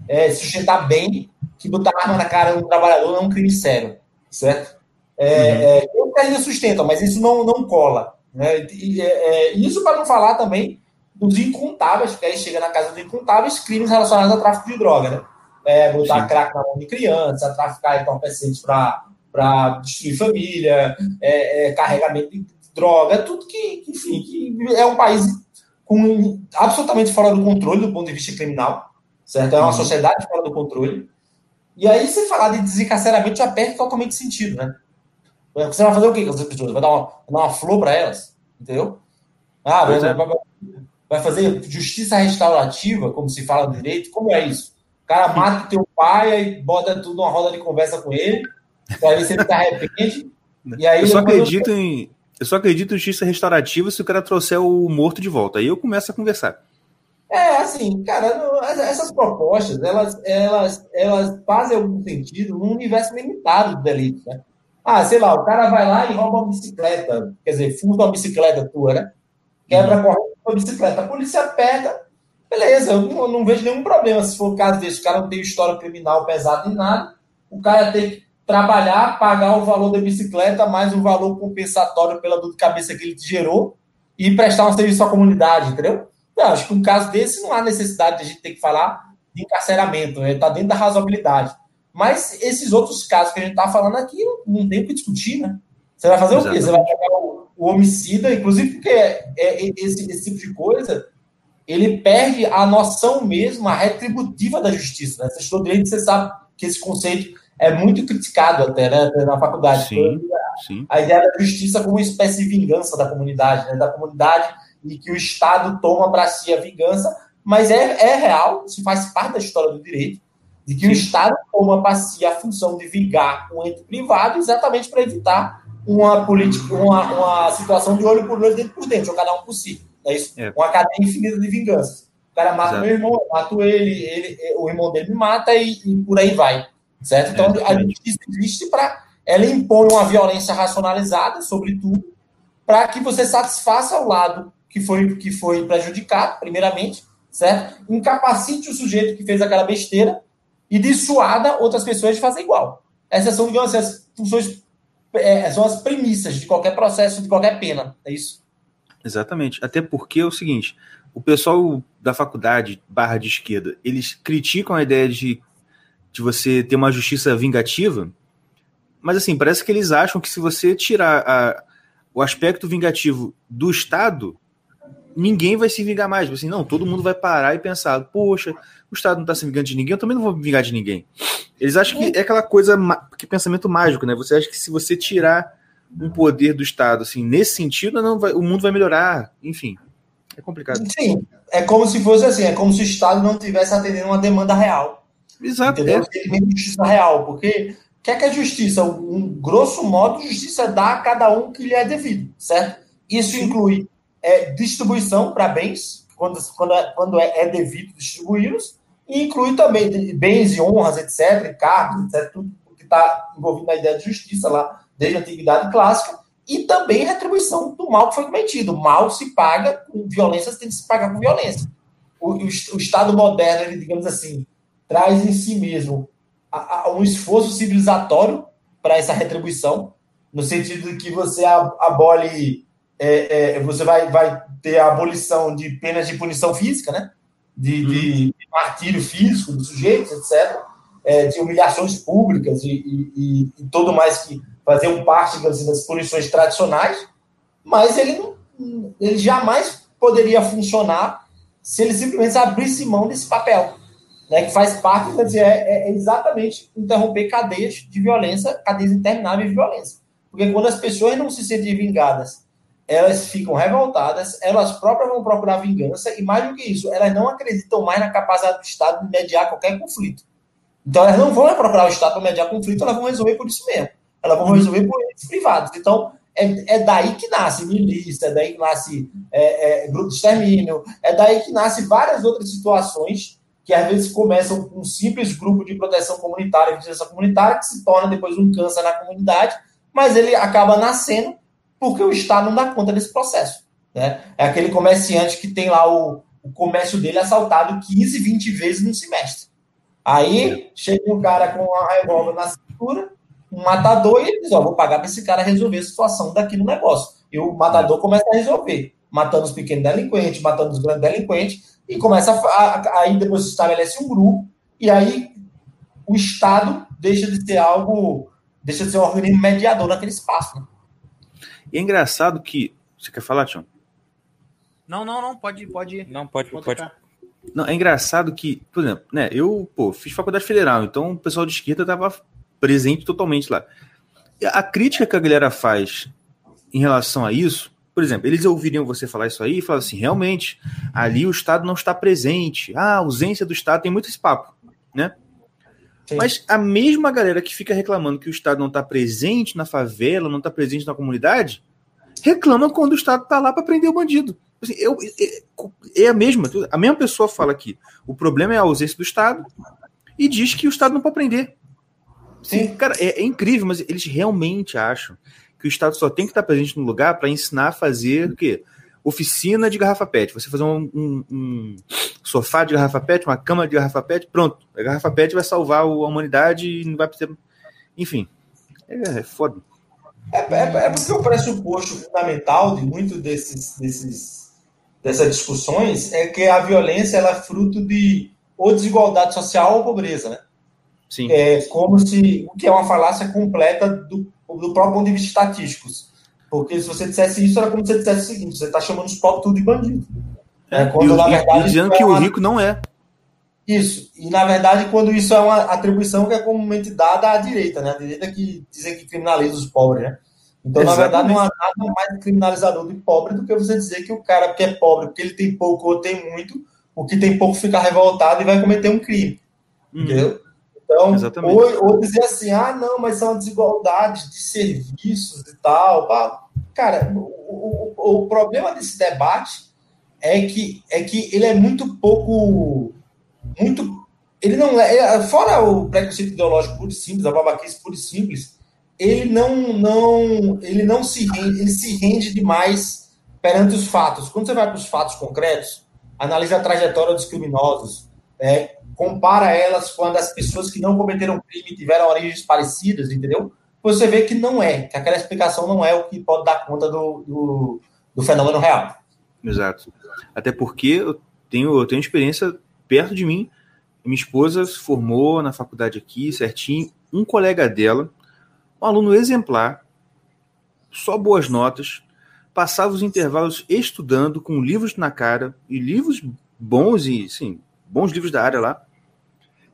é, sustentar bem, que botar arma na cara de um trabalhador não é um crime sério, certo? É, uhum. é, ainda sustentam, mas isso não, não cola. Né? E, é, isso para não falar também dos incontáveis, porque aí chega na casa dos incontáveis crimes relacionados ao tráfico de droga, né? É, botar Sim. crack na mão de crianças, traficar entorpecentes para destruir família, é, é, carregamento de droga, tudo que, enfim, que é um país com absolutamente fora do controle do ponto de vista criminal, certo? É uma uhum. sociedade fora do controle. E aí, se falar de desencarceramento, já perde totalmente sentido, né? Você vai fazer o quê com essas pessoas? Vai dar uma, dar uma flor para elas? Entendeu? Ah, vai, é. vai, vai, fazer justiça restaurativa, como se fala no direito? Como é isso? O cara mata o teu pai e bota tudo numa roda de conversa com ele, para ver se ele se arrepende. E aí eu só acredito eu... em. Eu só acredito em justiça restaurativa se o cara trouxer o morto de volta. Aí eu começo a conversar. É, assim, cara, essas propostas, elas, elas, elas fazem algum sentido num universo limitado de delito, né? Ah, sei lá, o cara vai lá e rouba uma bicicleta, quer dizer, funda uma bicicleta tua, né? Quebra a corrente com a bicicleta. A polícia pega, beleza, eu não, não, vejo nenhum problema se for o caso desse. O cara não tem história criminal pesada em nada, o cara tem que trabalhar, pagar o valor da bicicleta, mais o valor compensatório pela dor de cabeça que ele gerou e prestar um serviço à comunidade, entendeu? Não, acho que um caso desse não há necessidade de a gente ter que falar de encarceramento, está né? Tá dentro da razoabilidade. Mas esses outros casos que a gente está falando aqui, não, não tem o que discutir, né? Você vai fazer Exatamente. o quê? Você vai pegar o, o homicida, inclusive porque é, é, esse, esse, tipo de coisa, ele perde a noção mesmo, a retributiva da justiça. Né? Você estudou direito, você sabe que esse conceito é muito criticado até né, na faculdade. Sim, sim. A ideia da justiça como uma espécie de vingança da comunidade, né? da comunidade e que o Estado toma para si a vingança, mas é, é real, isso faz parte da história do direito de que Sim. o Estado toma para si a função de vingar um ente privado exatamente para evitar uma política, uma, uma situação de olho por olho, dentro por dentro, ou cada um por si. É isso? É. Uma cadeia infinita de vinganças. O cara mata Exato. meu irmão, eu mato ele, ele, o irmão dele me mata e, e por aí vai. Certo? Então, é, a justiça existe para. Ela impõe uma violência racionalizada, sobretudo, para que você satisfaça o lado que foi, que foi prejudicado, primeiramente, certo? Incapacite o sujeito que fez aquela besteira e dissuada outras pessoas de fazer igual. Essas são, digamos assim, as funções, é, são as premissas de qualquer processo, de qualquer pena. É isso? Exatamente. Até porque é o seguinte: o pessoal da faculdade barra de esquerda, eles criticam a ideia de, de você ter uma justiça vingativa, mas assim, parece que eles acham que se você tirar a, o aspecto vingativo do Estado, ninguém vai se vingar mais. Assim, não, todo mundo vai parar e pensar, poxa, o Estado não está se vingando de ninguém, eu também não vou me vingar de ninguém. Eles acham que é aquela coisa, que pensamento mágico, né? Você acha que se você tirar um poder do Estado, assim, nesse sentido, não vai, o mundo vai melhorar, enfim. É complicado. Sim, é como se fosse assim, é como se o Estado não tivesse atendendo uma demanda real. Exato. Entendeu? É. justiça real, porque o que é que é justiça? Um grosso modo, justiça dá a cada um que lhe é devido, certo? Isso Sim. inclui é, distribuição para bens, quando, quando, é, quando é, é devido distribuí-los, e inclui também bens e honras, etc., cargos, etc., tudo que está envolvido na ideia de justiça lá, desde a antiguidade clássica, e também retribuição do mal que foi cometido. Mal se paga com violência, tem que se pagar com violência. O, o, o Estado moderno, ele, digamos assim, traz em si mesmo a, a, um esforço civilizatório para essa retribuição, no sentido de que você abole é, é, você vai, vai ter a abolição de penas de punição física, né? De, uhum. de martírio físico dos sujeitos, etc., é, de humilhações públicas e, e, e, tudo mais que faziam parte assim, das punições tradicionais, mas ele, ele jamais poderia funcionar se ele simplesmente abrisse mão desse papel, né, que faz parte, quer dizer, é, é exatamente interromper cadeias de violência, cadeias intermináveis de violência. Porque quando as pessoas não se sentem vingadas elas ficam revoltadas, elas próprias vão procurar vingança, e mais do que isso, elas não acreditam mais na capacidade do Estado de mediar qualquer conflito. Então, elas não vão procurar o Estado para mediar conflito, elas vão resolver por isso mesmo. Elas vão resolver por eles privados. Então, é, é, daí que nasce milícia, é daí que nasce é, é, grupo de extermínio, é daí que nasce várias outras situações que às vezes começam com um simples grupo de proteção comunitária, vigilância comunitária, que se torna depois um câncer na comunidade, mas ele acaba nascendo porque o Estado não dá conta desse processo. Né? É aquele comerciante que tem lá o, o comércio dele assaltado 15, 20 vezes no semestre. Aí chega um cara com a revólver na cintura, um matador e ele diz: Ó, vou pagar para esse cara resolver a situação daqui no negócio. E o matador começa a resolver, matando os pequenos delinquentes, matando os grandes delinquentes, e começa a, a, aí depois se estabelece um grupo, e aí o Estado deixa de ser algo, deixa de ser um organismo mediador naquele espaço. Né? E é engraçado que. Você quer falar, Tião? Não, não, não, pode, pode. Não, pode, pode. pode. Não, é engraçado que, por exemplo, né, eu, pô, fiz faculdade federal, então o pessoal de esquerda tava presente totalmente lá. A crítica que a galera faz em relação a isso, por exemplo, eles ouviriam você falar isso aí e falar assim, realmente, ali o Estado não está presente, ah, a ausência do Estado, tem muito esse papo, né? Sim. Mas a mesma galera que fica reclamando que o Estado não está presente na favela, não está presente na comunidade, reclama quando o Estado está lá para prender o bandido. Assim, eu, é, é a mesma, a mesma pessoa fala aqui. O problema é a ausência do Estado e diz que o Estado não pode prender. Sim, cara, é, é, incrível, mas eles realmente acham que o Estado só tem que estar presente no lugar para ensinar a fazer o quê? Oficina de garrafa PET. Você fazer um, um, um, sofá de garrafa PET, uma cama de garrafa PET, pronto. A garrafa PET vai salvar a humanidade e não vai precisar. Enfim, é, é foda. É, é, é porque o pressuposto fundamental de muito desses, desses dessas discussões é que a violência ela é fruto de ou desigualdade social ou pobreza, né? Sim. É como se o que é uma falácia completa do, do próprio ponto de vista estatístico. Porque se você dissesse isso, era como se você dissesse o seguinte: você está chamando os pobres tudo de bandido. É, quando, e, na verdade, dizendo que é uma... o rico não é. Isso. E, na verdade, quando isso é uma atribuição que é comumente dada à direita, né? A direita que dizem que criminaliza os pobres, né? Então, Exatamente. na verdade, não há nada mais criminalizador de pobre do que você dizer que o cara, porque é pobre, porque ele tem pouco ou tem muito, o que tem pouco fica revoltado e vai cometer um crime. Hum. Entendeu? Então, ou, ou, dizer assim, ah, não, mas são desigualdades de serviços e tal. Cara, o, o, o problema desse debate é que, é que ele é muito pouco. Muito. Ele não é. Fora o preconceito ideológico puro e simples, a babaquice pura e simples, ele não, não, ele não se rende, ele se rende demais perante os fatos. Quando você vai para os fatos concretos, analisa a trajetória dos criminosos, é, compara elas quando as pessoas que não cometeram crime tiveram origens parecidas, entendeu? Você vê que não é, que aquela explicação não é o que pode dar conta do, do, do fenômeno real. Exato. Até porque eu tenho, eu tenho experiência perto de mim. Minha esposa se formou na faculdade aqui, certinho. Um colega dela, um aluno exemplar, só boas notas, passava os intervalos estudando com livros na cara e livros bons e, sim, bons livros da área lá.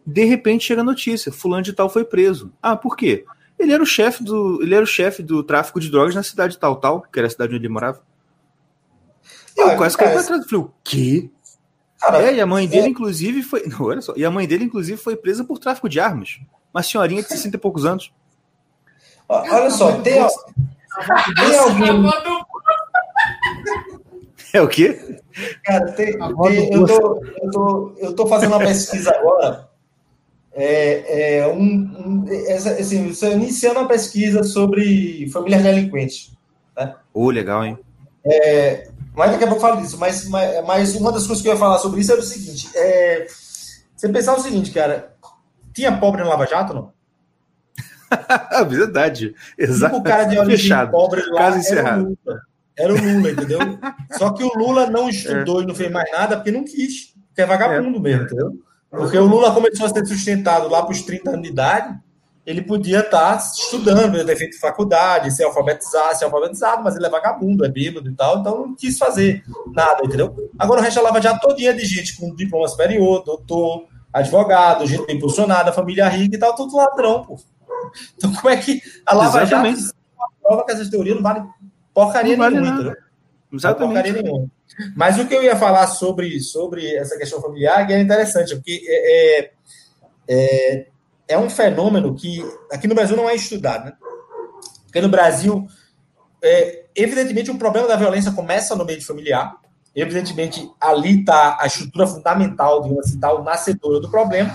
De repente chega a notícia: fulano de tal foi preso. Ah, por quê? Ele era o chefe do, ele era o chefe do tráfico de drogas na cidade tal tal, que era a cidade onde ele morava. Eu ah, quase caí pra trás. Falei, o quê? Cara, é, e a mãe dele, é... inclusive, foi. Não, olha só. E a mãe dele, inclusive, foi presa por tráfico de armas. Uma senhorinha de 60 e poucos anos. Olha só, tem, tem alguém. É o quê? Cara, tem, tem, eu, tô, eu, tô, eu tô fazendo uma pesquisa agora é, é um, um assim, estou iniciando uma pesquisa sobre famílias delinquentes. Né? Oh, legal, hein? É, mas daqui a pouco eu falo disso. Mas, mas, mas, uma das coisas que eu ia falar sobre isso era o seguinte: é, você pensar o seguinte, cara, tinha pobre no Lava Jato não? Verdade. Exato. O cara de origem Fechado. pobre lá Caso encerrado. Era o Lula, era o Lula entendeu? Só que o Lula não estudou é. e não fez mais nada porque não quis. Porque é vagabundo é. mesmo, entendeu? Porque o Lula começou a ser sustentado lá para os 30 anos de idade, ele podia estar tá estudando, ter feito faculdade, ser alfabetizado, ser alfabetizado, mas ele é vagabundo, é bêbado e tal, então não quis fazer nada, entendeu? Agora o resto Lava já todinha de gente com diploma superior, doutor, advogado, gente bem posicionada, família rica e tal, tudo ladrão, pô. Então como é que a Lava. Jato prova que essas teorias não valem porcaria não vale nenhuma, entendeu? Exatamente. nenhuma. Mas o que eu ia falar sobre, sobre essa questão familiar é interessante, porque é, é, é, é um fenômeno que aqui no Brasil não é estudado. Né? Porque no Brasil, é, evidentemente, o problema da violência começa no meio familiar. Evidentemente, ali está a estrutura fundamental, de assim, tá o nascedor do problema.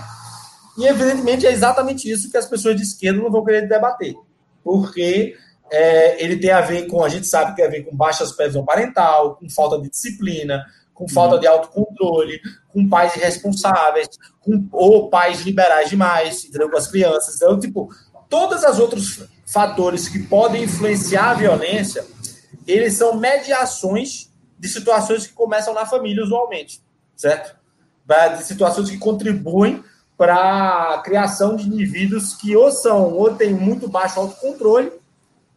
E, evidentemente, é exatamente isso que as pessoas de esquerda não vão querer debater. Porque é, ele tem a ver com, a gente sabe que tem a ver com baixa supervisão parental, com falta de disciplina, com falta de autocontrole, com pais irresponsáveis, com, ou pais liberais demais, entendeu? Com as crianças. Então, tipo, todos os outros fatores que podem influenciar a violência, eles são mediações de situações que começam na família usualmente, certo? De situações que contribuem para a criação de indivíduos que ou são ou têm muito baixo autocontrole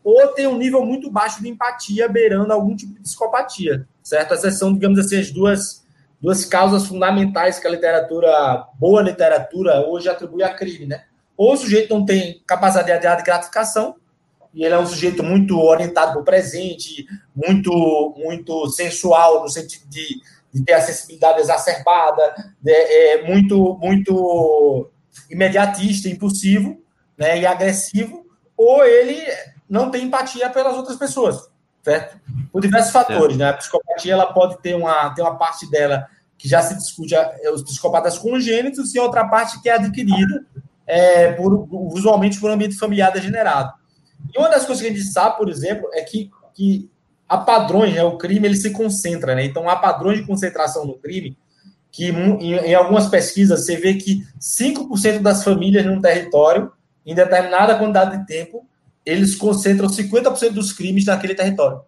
ou têm um nível muito baixo de empatia beirando algum tipo de psicopatia, certo? Essas são, digamos assim, as duas, duas causas fundamentais que a literatura, boa literatura, hoje atribui a crime, né? Ou o sujeito não tem capacidade de gratificação, e ele é um sujeito muito orientado para o presente, muito, muito sensual, no sentido de, de ter a sensibilidade exacerbada, de, é, muito, muito imediatista, impulsivo né, e agressivo, ou ele não tem empatia pelas outras pessoas, certo? Por diversos fatores, né? A psicopatia ela pode ter uma, ter uma parte dela que já se discute os psicopatas congênitos e outra parte que é adquirida é, por, usualmente por um ambiente familiar degenerado. E uma das coisas que a gente sabe, por exemplo, é que, que há padrões, né? o crime ele se concentra, né? Então há padrões de concentração no crime que em, em algumas pesquisas você vê que 5% das famílias num território, em determinada quantidade de tempo, eles concentram 50% dos crimes naquele território.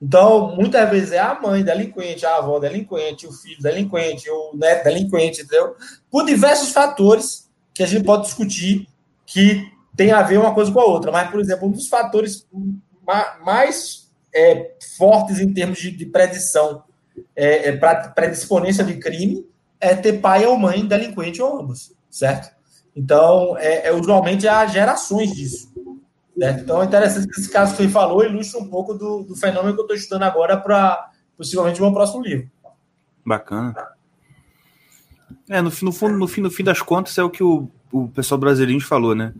Então, muitas vezes é a mãe delinquente, a avó delinquente, o filho delinquente, o neto delinquente, entendeu? Por diversos fatores que a gente pode discutir que tem a ver uma coisa com a outra. Mas, por exemplo, um dos fatores mais é, fortes em termos de, de predição é, é predisponência de crime é ter pai ou mãe delinquente ou ambos, certo? Então, é, é usualmente há gerações disso. Certo? Então, é interessante que esse caso que ele falou ilustra um pouco do, do fenômeno que eu estou estudando agora para possivelmente o meu próximo livro. Bacana. É, no, no, fundo, no, fim, no fim das contas, é o que o, o pessoal brasileiro falou, né?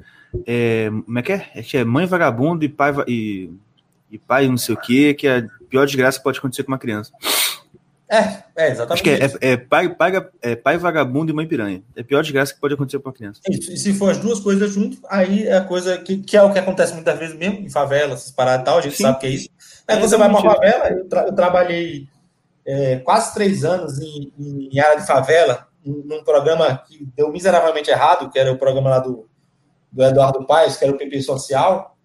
É, como é que é? É que é mãe vagabundo e pai, e, e pai não sei o que, que é a pior desgraça que pode acontecer com uma criança. É, é exatamente. Acho que é, é, é, pai, é pai vagabundo e mãe piranha. É a pior desgraça que pode acontecer com uma criança. Isso, e se for as duas coisas junto, aí é a coisa que, que é o que acontece muitas vezes mesmo em favela, essas paradas e tal, a gente Sim. sabe que é isso. Aí é, você vai para uma favela, eu, tra eu trabalhei é, quase três anos em, em, área de favela, num programa que deu miseravelmente errado, que era o programa lá do, do Eduardo Paes, que era o PP Social,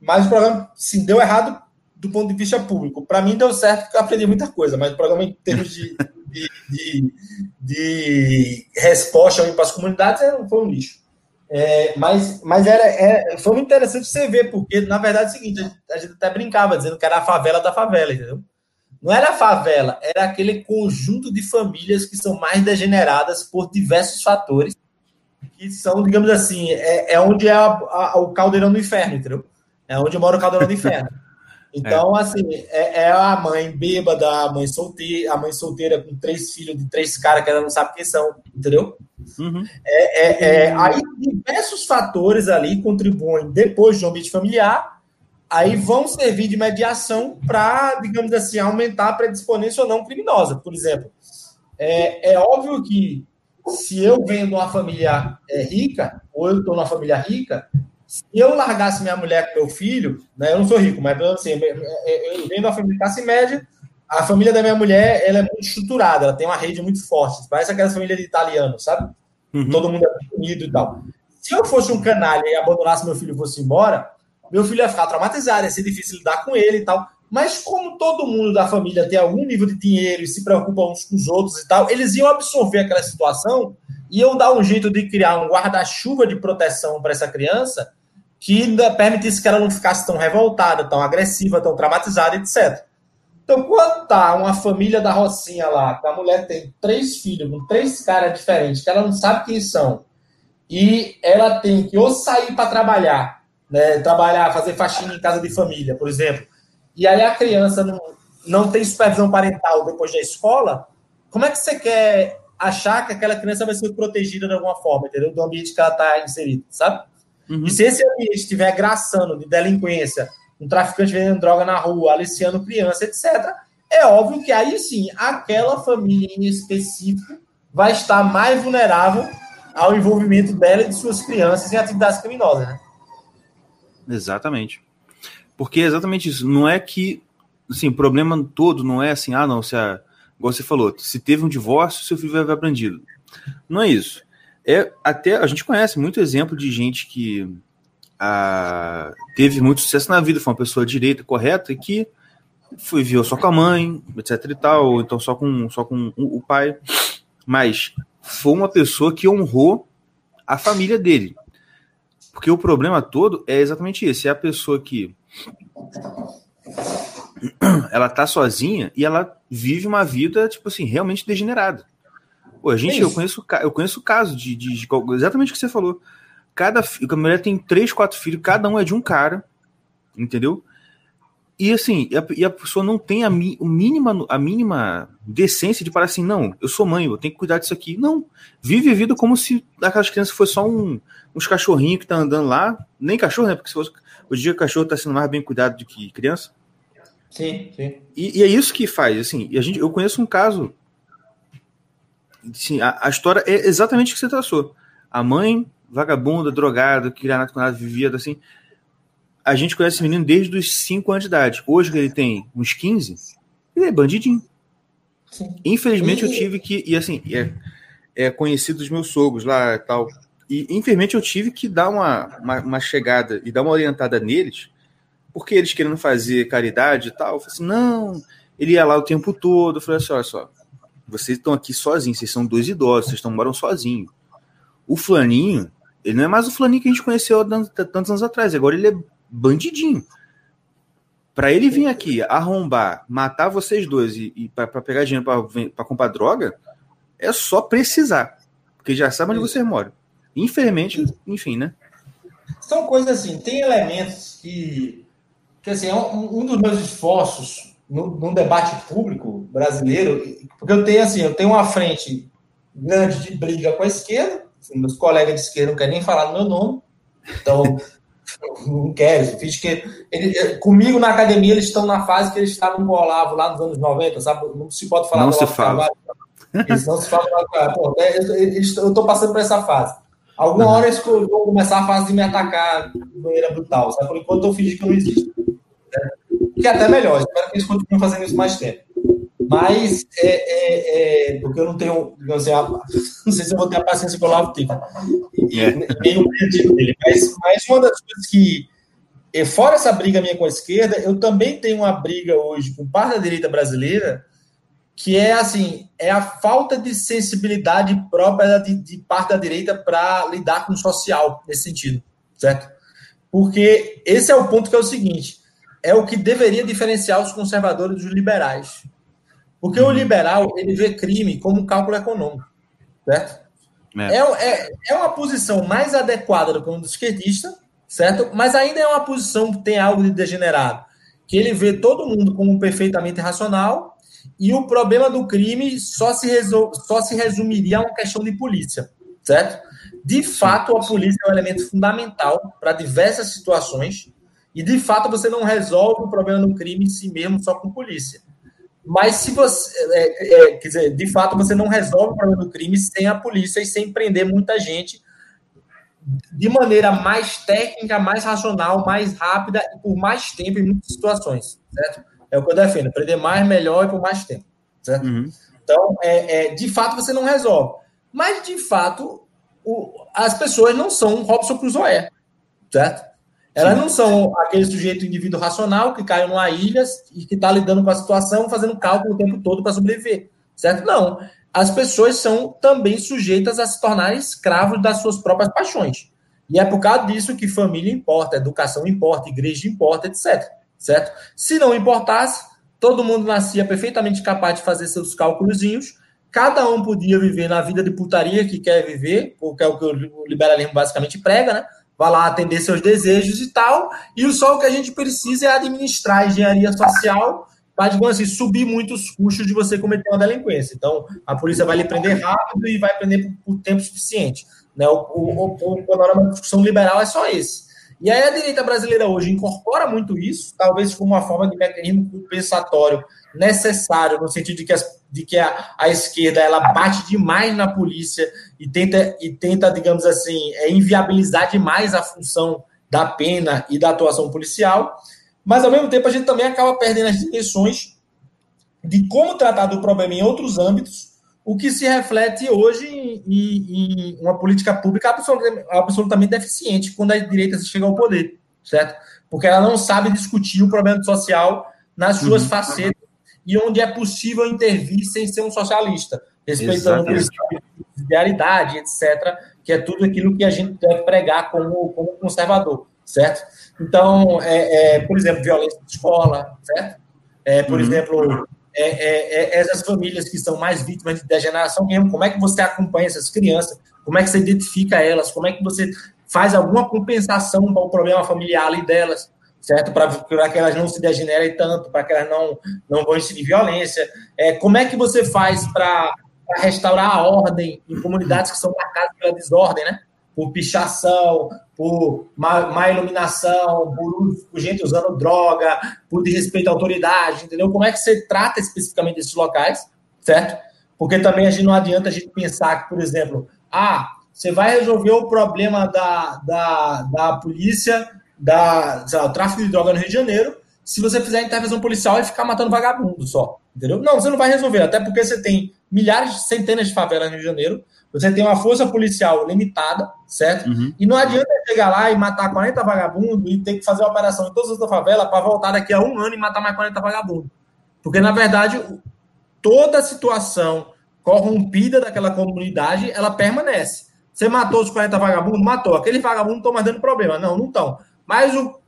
mas o programa sim, deu errado do ponto de vista público. Para mim deu certo porque eu aprendi muita coisa, mas o programa em termos de, de, de, de resposta para as comunidades foi um lixo. É, mas mas era, é, foi muito interessante você ver, porque na verdade é o seguinte, a gente até brincava dizendo que era a favela da favela, entendeu? Não era a favela, era aquele conjunto de famílias que são mais degeneradas por diversos fatores que são, digamos assim, é, é onde é a, a, o caldeirão do inferno, entendeu? É onde mora o caldeirão do inferno. Então, é. assim, é, é, a mãe bêbada, a mãe solteira, a mãe solteira com três filhos de três caras que ela não sabe quem são, entendeu? Uhum. É, é, é, aí diversos fatores ali contribuem depois do ambiente familiar, aí vão servir de mediação para, digamos assim, aumentar a predisponência ou não criminosa. Por exemplo, é, é óbvio que se eu venho de uma família é, rica, ou eu estou numa família rica, se eu largasse minha mulher com meu filho, né, eu não sou rico, mas assim, eu venho de uma família classe média, a família da minha mulher ela é muito estruturada, ela tem uma rede muito forte, parece aquela família de italiano, sabe? Uhum. Todo mundo é unido e tal. Se eu fosse um canalha e abandonasse meu filho e fosse embora, meu filho ia ficar traumatizado, ia ser difícil lidar com ele e tal. Mas como todo mundo da família tem algum nível de dinheiro e se preocupa uns com os outros e tal, eles iam absorver aquela situação e iam dar um jeito de criar um guarda-chuva de proteção para essa criança que permitisse que ela não ficasse tão revoltada, tão agressiva, tão traumatizada, etc. Então, quando tá uma família da Rocinha lá, que a mulher tem três filhos com três caras diferentes, que ela não sabe quem são, e ela tem que ou sair para trabalhar, né, trabalhar, fazer faxina em casa de família, por exemplo, e aí a criança não, não tem supervisão parental depois da escola, como é que você quer achar que aquela criança vai ser protegida de alguma forma, entendeu? Do ambiente que ela está inserida, sabe? Uhum. E se esse ambiente estiver graçando de delinquência, um traficante vendendo droga na rua, aliciando criança, etc., é óbvio que aí sim, aquela família em específico vai estar mais vulnerável ao envolvimento dela e de suas crianças em atividades criminosas, né? Exatamente. Porque é exatamente isso. Não é que, assim, o problema todo não é assim, ah, não, se a, igual você falou, se teve um divórcio, seu filho vai ser aprendido. Não é isso. É até a gente conhece muito exemplo de gente que a, teve muito sucesso na vida, foi uma pessoa direita, correta, e que foi viu só com a mãe, etc e tal, ou então só com, só com o pai, mas foi uma pessoa que honrou a família dele. Porque o problema todo é exatamente esse, é a pessoa que ela tá sozinha e ela vive uma vida, tipo assim, realmente degenerada. Pô, a gente, é eu conheço, eu conheço o caso de, de, de, exatamente o que você falou. Cada a mulher tem três, quatro filhos, cada um é de um cara, entendeu? E assim, e a, e a pessoa não tem a, mi, o mínima, a mínima decência de falar assim, não, eu sou mãe, eu tenho que cuidar disso aqui. Não, vive a vida como se aquelas crianças fossem só um, uns cachorrinhos que tá andando lá, nem cachorro, né? Porque se fosse, hoje em dia o cachorro tá sendo mais bem cuidado do que criança. Sim, sim. E, e, é isso que faz, assim, e a gente, eu conheço um caso, assim, a, a história é exatamente o que você traçou. A mãe, vagabunda, drogada, que com nada, vivia assim. A gente conhece esse menino desde os 5 anos de idade. Hoje que ele tem uns 15, ele é bandidinho. Sim. Infelizmente e... eu tive que, e assim, é, é conhecido dos meus sogros lá e tal. E infelizmente eu tive que dar uma, uma, uma chegada e dar uma orientada neles, porque eles querendo fazer caridade e tal, eu falei assim, não, ele ia lá o tempo todo, eu falei assim, olha só, vocês estão aqui sozinhos, vocês são dois idosos, vocês estão moram sozinhos. O flaninho, ele não é mais o flaninho que a gente conheceu tantos anos atrás, agora ele é bandidinho. Para ele vir aqui arrombar, matar vocês dois e, e para pegar dinheiro para comprar droga, é só precisar, porque já sabe onde você mora. Infelizmente, enfim, né? São coisas assim, tem elementos que que assim, é um, um dos meus esforços no, debate público brasileiro, porque eu tenho assim, eu tenho uma frente grande de briga com a esquerda, assim, meus colegas de esquerda não querem nem falar no meu nome, então não quero, fiz que ele, comigo na academia eles estão na fase que eles estavam com o Olavo lá nos anos 90, sabe? Não se pode falar não se fala. Eles não se fala Pô, é, eu estou passando por essa fase. Alguma hora eles vão começar a fase de me atacar de maneira brutal, sabe? Por enquanto eu fingi que não existe que é até melhor. Espero que eles continuem fazendo isso mais tempo. Mas, é, é, é, porque eu não tenho, assim, a, não sei se eu vou ter a paciência pelo lado tempo. E, é. nem o pedido dele. Mas, mas uma das coisas que, é, fora essa briga minha com a esquerda, eu também tenho uma briga hoje com parte da direita brasileira, que é assim, é a falta de sensibilidade própria de, de parte da direita para lidar com o social, nesse sentido, certo? Porque esse é o ponto que é o seguinte é o que deveria diferenciar os conservadores dos liberais. Porque uhum. o liberal, ele vê crime como um cálculo econômico, certo? É. É, é, é uma posição mais adequada do que um do esquerdista, certo? Mas ainda é uma posição que tem algo de degenerado, que ele vê todo mundo como perfeitamente racional e o problema do crime só se, resol... só se resumiria a uma questão de polícia, certo? De fato, a polícia é um elemento fundamental para diversas situações, e de fato você não resolve o problema do crime em si mesmo só com polícia. Mas se você. É, é, quer dizer, de fato você não resolve o problema do crime sem a polícia e sem prender muita gente de maneira mais técnica, mais racional, mais rápida e por mais tempo em muitas situações, certo? É o que eu defendo, prender mais, melhor e por mais tempo, certo? Uhum. Então, é, é, de fato, você não resolve. Mas, de fato, o, as pessoas não são Robson Crusoe, certo? Elas não são aquele sujeito indivíduo racional que caiu numa ilha e que está lidando com a situação, fazendo cálculo o tempo todo para sobreviver, certo? Não. As pessoas são também sujeitas a se tornar escravos das suas próprias paixões. E é por causa disso que família importa, educação importa, igreja importa, etc. Certo? Se não importasse, todo mundo nascia perfeitamente capaz de fazer seus cálculozinhos, cada um podia viver na vida de putaria que quer viver, porque é o que o liberalismo basicamente prega, né? Vai lá atender seus desejos e tal. E só o que a gente precisa é administrar a engenharia social para, digamos assim, subir muito os custos de você cometer uma delinquência. Então, a polícia vai lhe prender rápido e vai prender por, tempo suficiente. Né? O, o, o, o panorama da discussão liberal é só esse. E aí a direita brasileira hoje incorpora muito isso, talvez como uma forma de mecanismo compensatório necessário, no sentido de que, as, de que a, a esquerda ela bate demais na polícia e tenta, e tenta, digamos assim, é, inviabilizar demais a função da pena e da atuação policial, mas ao mesmo tempo a gente também acaba perdendo as dimensões de como tratar do problema em outros âmbitos, o que se reflete hoje em, em uma política pública absolutamente, absolutamente deficiente quando a direita chega ao poder, certo? Porque ela não sabe discutir o problema social nas suas uhum. facetas e onde é possível intervir sem ser um socialista, respeitando o princípio de idealidade, etc., que é tudo aquilo que a gente deve pregar como, como conservador, certo? Então, é, é, por exemplo, violência de escola, certo? É, por uhum. exemplo, é, é, é, essas famílias que são mais vítimas de degeneração mesmo, como é que você acompanha essas crianças, como é que você identifica elas, como é que você faz alguma compensação para o problema familiar ali delas, certo? Para que elas não se degenerem tanto, para que elas não, não vão incidir violência. É, como é que você faz para restaurar a ordem em comunidades que são marcadas pela desordem, né? Por pichação, por má, má iluminação, por, por, gente usando droga, por desrespeito à autoridade, entendeu? Como é que você trata especificamente esses locais, certo? Porque também a gente não adianta a gente pensar que, por exemplo, ah, você vai resolver o problema da, da, da polícia, da, lá, o tráfico de droga no Rio de Janeiro, se você fizer intervenção policial e ficar matando vagabundo só, entendeu? Não, você não vai resolver, até porque você tem milhares, centenas de favelas no Rio de Janeiro, você tem uma força policial limitada, certo? Uhum. E não adianta chegar lá e matar 40 vagabundos e ter que fazer uma operação em todas as favelas para voltar daqui a um ano e matar mais 40 vagabundos. Porque, na verdade, toda a situação corrompida daquela comunidade, ela permanece. Você matou os 40 vagabundos? Matou. Aquele vagabundo estão mais dando problema. Não, não estão. Mas o,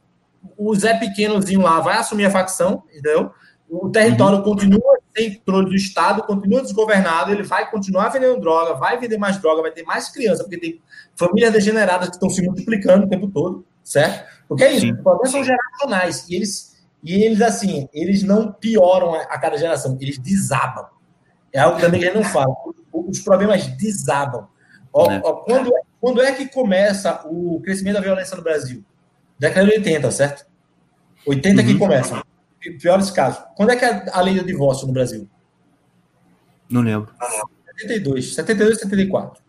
o Zé Pequenozinho lá vai assumir a facção, entendeu? O território uhum. continua sem controle do Estado, continua desgovernado, ele vai continuar vendendo droga, vai vender mais droga, vai ter mais criança, porque tem famílias degeneradas que estão se multiplicando o tempo todo, certo? Porque é isso, Sim. os problemas são geracionais, e eles, e eles, assim, eles não pioram a, a cada geração, eles desabam. É algo também que a gente não fala. Os problemas desabam. Ó, é. ó, quando, quando é que começa o crescimento da violência no Brasil? Década de 80, certo? 80 uhum. que começa piores casos. Quando é que é a lei do divórcio no Brasil? Não lembro. 72, 72 74.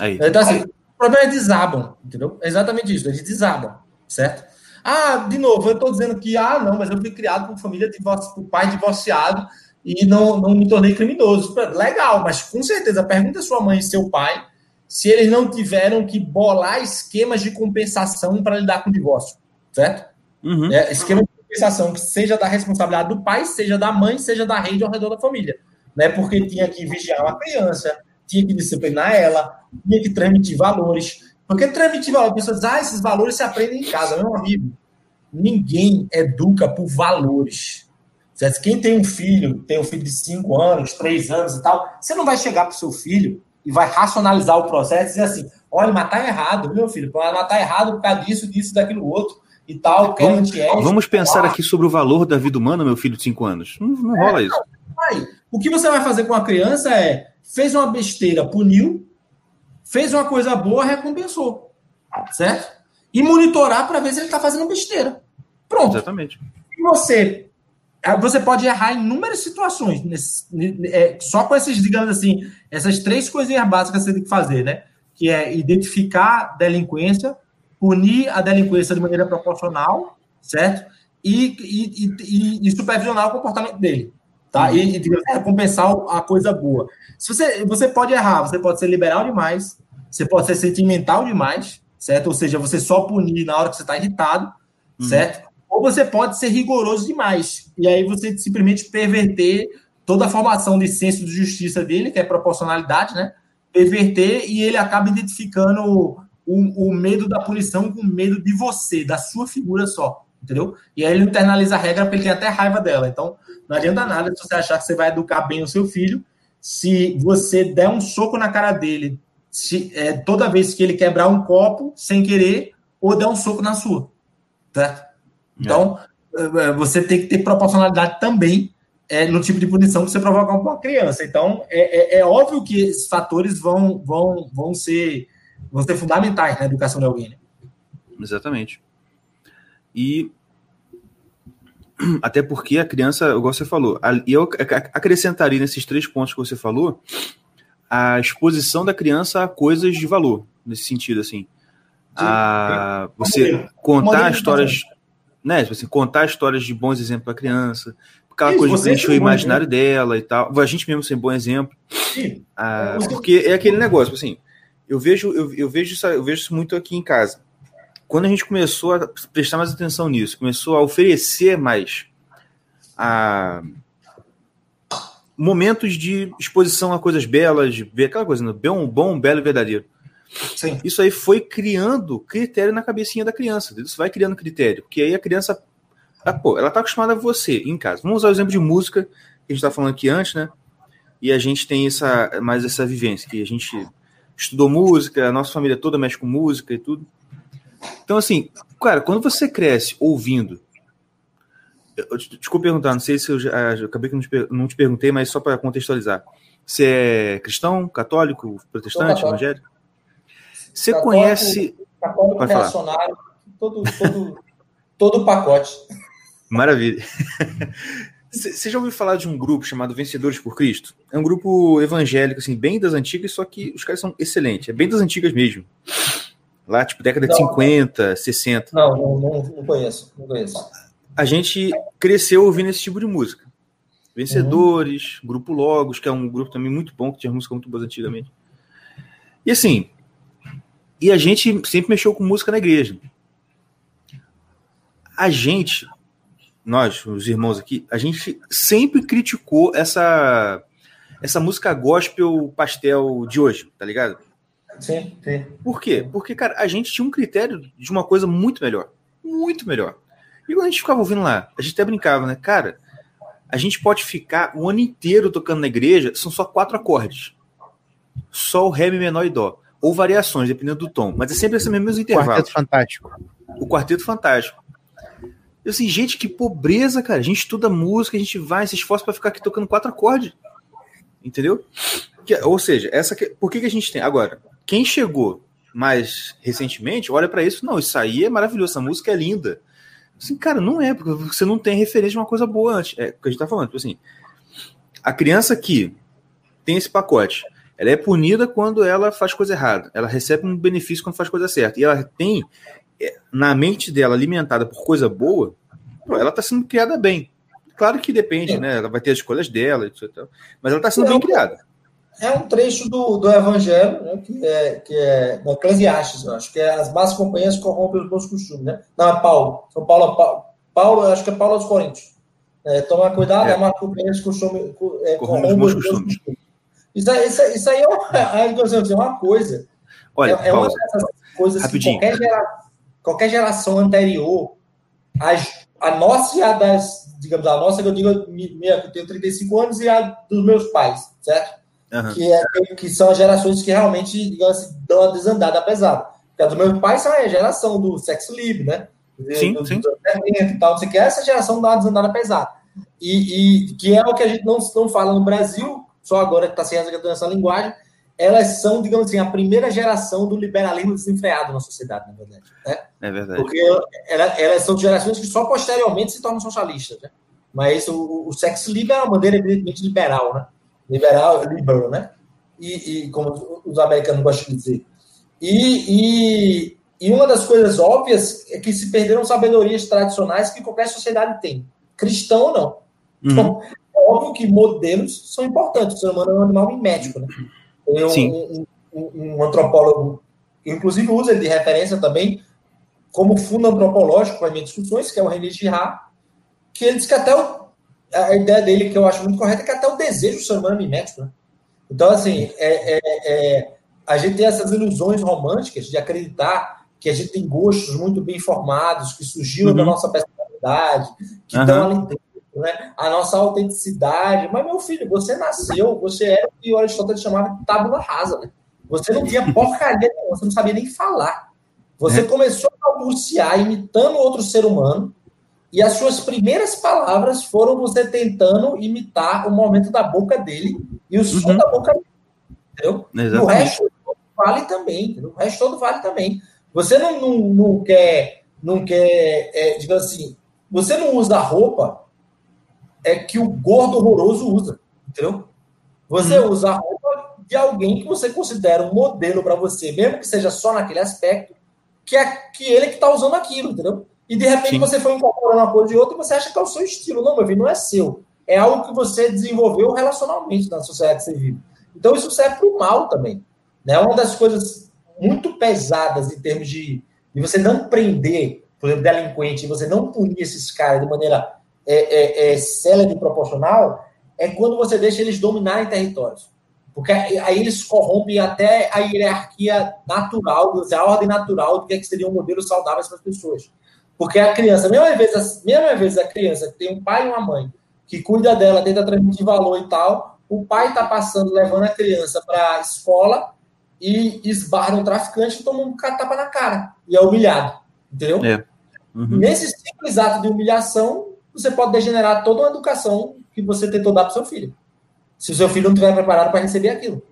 Aí. Então, assim, o problema é desabam, entendeu? É exatamente isso, eles desabam, certo? Ah, de novo, eu estou dizendo que, ah, não, mas eu fui criado por família, divórcio, por pai divorciado e não, não me tornei criminoso. Legal, mas com certeza, pergunta sua mãe e seu pai se eles não tiveram que bolar esquemas de compensação para lidar com o divórcio, certo? Uhum. É, esquema de compensação que seja da responsabilidade do pai, seja da mãe, seja da rede ao redor da família. Né? Porque tinha que vigiar uma criança, tinha que disciplinar ela, tinha que transmitir valores. Porque transmitir valores, a pessoa diz, ah, esses valores se aprendem em casa, meu amigo. Ninguém educa por valores. Certo? Quem tem um filho, tem um filho de 5 anos, 3 anos e tal, você não vai chegar para o seu filho e vai racionalizar o processo e dizer assim: olha, matar é errado, meu filho, matar é errado por causa disso, disso, daquilo outro e tal, vamos, é Vamos pensar aqui sobre o valor da vida humana, meu filho de 5 anos. Não, não é, rola isso. Não, o que você vai fazer com a criança é fez uma besteira, puniu, fez uma coisa boa, recompensou. Certo? E monitorar para ver se ele está fazendo besteira. Pronto. Exatamente. E você é, você pode errar em inúmeras situações, nesse, é, só com esses, digamos assim, essas três coisinhas básicas que você tem que fazer, né? Que é identificar delinquência, punir a delinquência de maneira proporcional, certo? E, e, e, e supervisionar o comportamento dele, tá? E, e recompensar a coisa boa. Se você, você pode errar, você pode ser liberal demais, você pode ser sentimental demais, certo? Ou seja, você só punir na hora que você está irritado, uhum. certo? Ou você pode ser rigoroso demais, e aí você simplesmente perverter toda a formação de senso de justiça dele, que é proporcionalidade, né? Perverter e ele acaba identificando o, o medo da punição com medo de você, da sua figura só, entendeu? E aí ele internaliza a regra porque ele tem até raiva dela. Então, não adianta nada se você achar que você vai educar bem o seu filho, se você der um soco na cara dele se, é, toda vez que ele quebrar um copo sem querer, ou der um soco na sua, certo? Então, é. é. você tem que ter proporcionalidade também é, no tipo de punição que você provocar com uma criança. Então, é, é, é óbvio que esses fatores vão, vão, vão ser vão ser fundamentais na educação de alguém. Né? Exatamente. E até porque a criança, igual você falou, e eu acrescentaria nesses três pontos que você falou, a exposição da criança a coisas de valor, nesse sentido, assim. A, você contar histórias, né? Tipo assim, contar histórias de bons exemplos para a criança, aquela Isso, coisa que preenche o imaginário né? dela e tal. A gente mesmo ser bom exemplo. Ah, porque é aquele negócio, assim, eu vejo, eu, eu, vejo isso, eu vejo isso muito aqui em casa. Quando a gente começou a prestar mais atenção nisso, começou a oferecer mais a momentos de exposição a coisas belas, de ver aquela coisa, né? bom, bom, belo e verdadeiro. Sim. Isso aí foi criando critério na cabecinha da criança. Isso vai criando critério, porque aí a criança, ah, pô, ela tá acostumada a você em casa. Vamos usar o exemplo de música que a gente tá falando aqui antes, né? E a gente tem essa mais essa vivência que a gente estudou música, a nossa família toda mexe com música e tudo. Então, assim, cara, quando você cresce ouvindo. Eu, desculpa perguntar, não sei se eu, já, eu acabei que não te, não te perguntei, mas só para contextualizar. Você é cristão, católico, protestante, evangélico? Você católico, conhece. Católico reacionário, todo, todo, todo o pacote. Maravilha. Você já ouviu falar de um grupo chamado Vencedores por Cristo? É um grupo evangélico, assim, bem das antigas, só que os caras são excelentes. É bem das antigas mesmo. Lá, tipo, década não, de 50, não. 60. Não, não, não, não, conheço, não conheço. A gente cresceu ouvindo esse tipo de música. Vencedores, uhum. Grupo Logos, que é um grupo também muito bom, que tinha música muito boa antigamente. E assim, e a gente sempre mexeu com música na igreja. A gente nós, os irmãos aqui, a gente sempre criticou essa essa música gospel pastel de hoje, tá ligado? Sim, sim. Por quê? Porque, cara, a gente tinha um critério de uma coisa muito melhor. Muito melhor. E quando a gente ficava ouvindo lá, a gente até brincava, né? Cara, a gente pode ficar o ano inteiro tocando na igreja, são só quatro acordes. Só o Ré, Mi menor e Dó. Ou variações, dependendo do tom. Mas é sempre esse mesmo intervalo. Quarteto Fantástico. O Quarteto Fantástico. Eu assim, gente, que pobreza, cara. A gente estuda música, a gente vai, se esforça para ficar aqui tocando quatro acordes. Entendeu? Que, ou seja, essa que, por que, que a gente tem? Agora, quem chegou mais recentemente, olha para isso, não, isso aí é maravilhoso, essa música é linda. Assim, cara, não é, porque você não tem referência de uma coisa boa antes. É o que a gente tá falando. Tipo assim, a criança que tem esse pacote, ela é punida quando ela faz coisa errada. Ela recebe um benefício quando faz coisa certa. E ela tem é, na mente dela alimentada por coisa boa, ela está sendo criada bem. Claro que depende, é. né? Ela vai ter as escolhas dela, etc. Mas ela está sendo é bem um, criada. É um trecho do, do Evangelho, né, que é, que é no Eclesiastes, eu acho, que é as más companhias corrompem os bons costumes, né? Não, é Paulo. São Paulo, Paulo, Paulo acho que é Paulo aos Coríntios. É, tomar cuidado, é. as más companhias costume, é, corrompem os bons costumes. Isso, isso, isso aí é uma, é uma coisa. Olha, é, é uma dessas coisas Rapidinho. que qualquer geração qualquer geração anterior, a, a nossa e a das, digamos, a nossa, que eu digo, minha, que eu tenho 35 anos, e a dos meus pais, certo? Uhum. Que, é, que são as gerações que realmente, digamos assim, dão uma desandada pesada. Porque a dos meus pais são a geração do sexo livre, né? Sim, do, sim. Do, e tal, não sei o que, essa geração dá uma desandada pesada. E, e que é o que a gente não, não fala no Brasil, só agora que está se resgatando essa linguagem, elas são, digamos assim, a primeira geração do liberalismo desenfreado na sociedade, na verdade. Né? É verdade. Porque elas, elas são gerações que só posteriormente se tornam socialistas. Né? Mas o, o sexo livre é uma maneira, evidentemente, liberal, né? Liberal, liberal, né? E, e como os americanos gostam de dizer. E, e, e uma das coisas óbvias é que se perderam sabedorias tradicionais que qualquer sociedade tem. Cristão, não. Uhum. Então, óbvio que modelos são importantes. O ser humano é um animal mimético, né? Tem um, um, um, antropólogo, inclusive usa ele de referência também, como fundo antropológico para minhas discussões, que é o René Girard, que ele diz que até o, a ideia dele, que eu acho muito correta, é que até o desejo do ser humano é mimético. Né? Então, assim, é, é, é, a gente tem essas ilusões românticas de acreditar que a gente tem gostos muito bem formados, que surgiram uhum. da nossa personalidade, que uhum. estão ali dentro né? a nossa autenticidade. Mas, meu filho, você nasceu, você era o que o Aristóteles chamava de tábula rasa. Né? Você não tinha porcaria nenhuma, você não sabia nem falar. Você é. começou a balbuciar imitando outro ser humano, e as suas primeiras palavras foram você tentando imitar o momento da boca dele e o som uhum. da boca dele. Entendeu? Exatamente. o resto vale também. Entendeu? O resto todo vale também. Você não, não, não quer, não quer é, digamos assim, você não usa roupa é que o gordo horroroso usa, entendeu? Você hum. usa a roupa de alguém que você considera um modelo para você, mesmo que seja só naquele aspecto, que é que ele que está usando aquilo, entendeu? E de repente Sim. você foi incorporando uma coisa de outra e você acha que é o seu estilo. Não, meu filho, não é seu. É algo que você desenvolveu relacionalmente na sociedade que você vive. Então isso serve para o mal também. Né? Uma das coisas muito pesadas em termos de, de você não prender, por exemplo, delinquente, você não punir esses caras de maneira é, é, é, célere e proporcional, é quando você deixa eles dominarem territórios. Porque aí eles corrompem até a hierarquia natural, a ordem natural do que, é que seriam modelos saudáveis para as pessoas. Porque a criança, mesma vez, mesma vez a criança que tem um pai e uma mãe que cuida dela, tenta transmitir valor e tal, o pai está passando, levando a criança para a escola e esbarra um traficante e toma um tapa na cara e é humilhado. Entendeu? É. Uhum. Nesse simples ato de humilhação, você pode degenerar toda uma educação que você tentou dar para seu filho se o seu filho não estiver preparado para receber aquilo.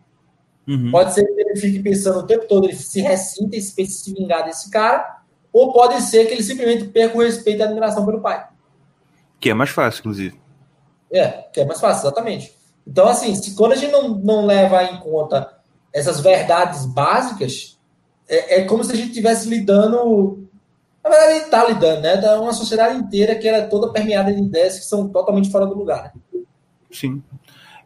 Uhum. Pode ser que ele fique pensando o tempo todo, ele se ressinta e se vingar desse cara, ou pode ser que ele simplesmente perca o respeito e a admiração pelo pai. Que é mais fácil, inclusive. É, que é mais fácil, exatamente. Então, assim, se, quando a gente não, não leva em conta essas verdades básicas, é, é como se a gente estivesse lidando. Na verdade, gente está lidando, né? Da uma sociedade inteira que era é toda permeada de ideias que são totalmente fora do lugar. Sim.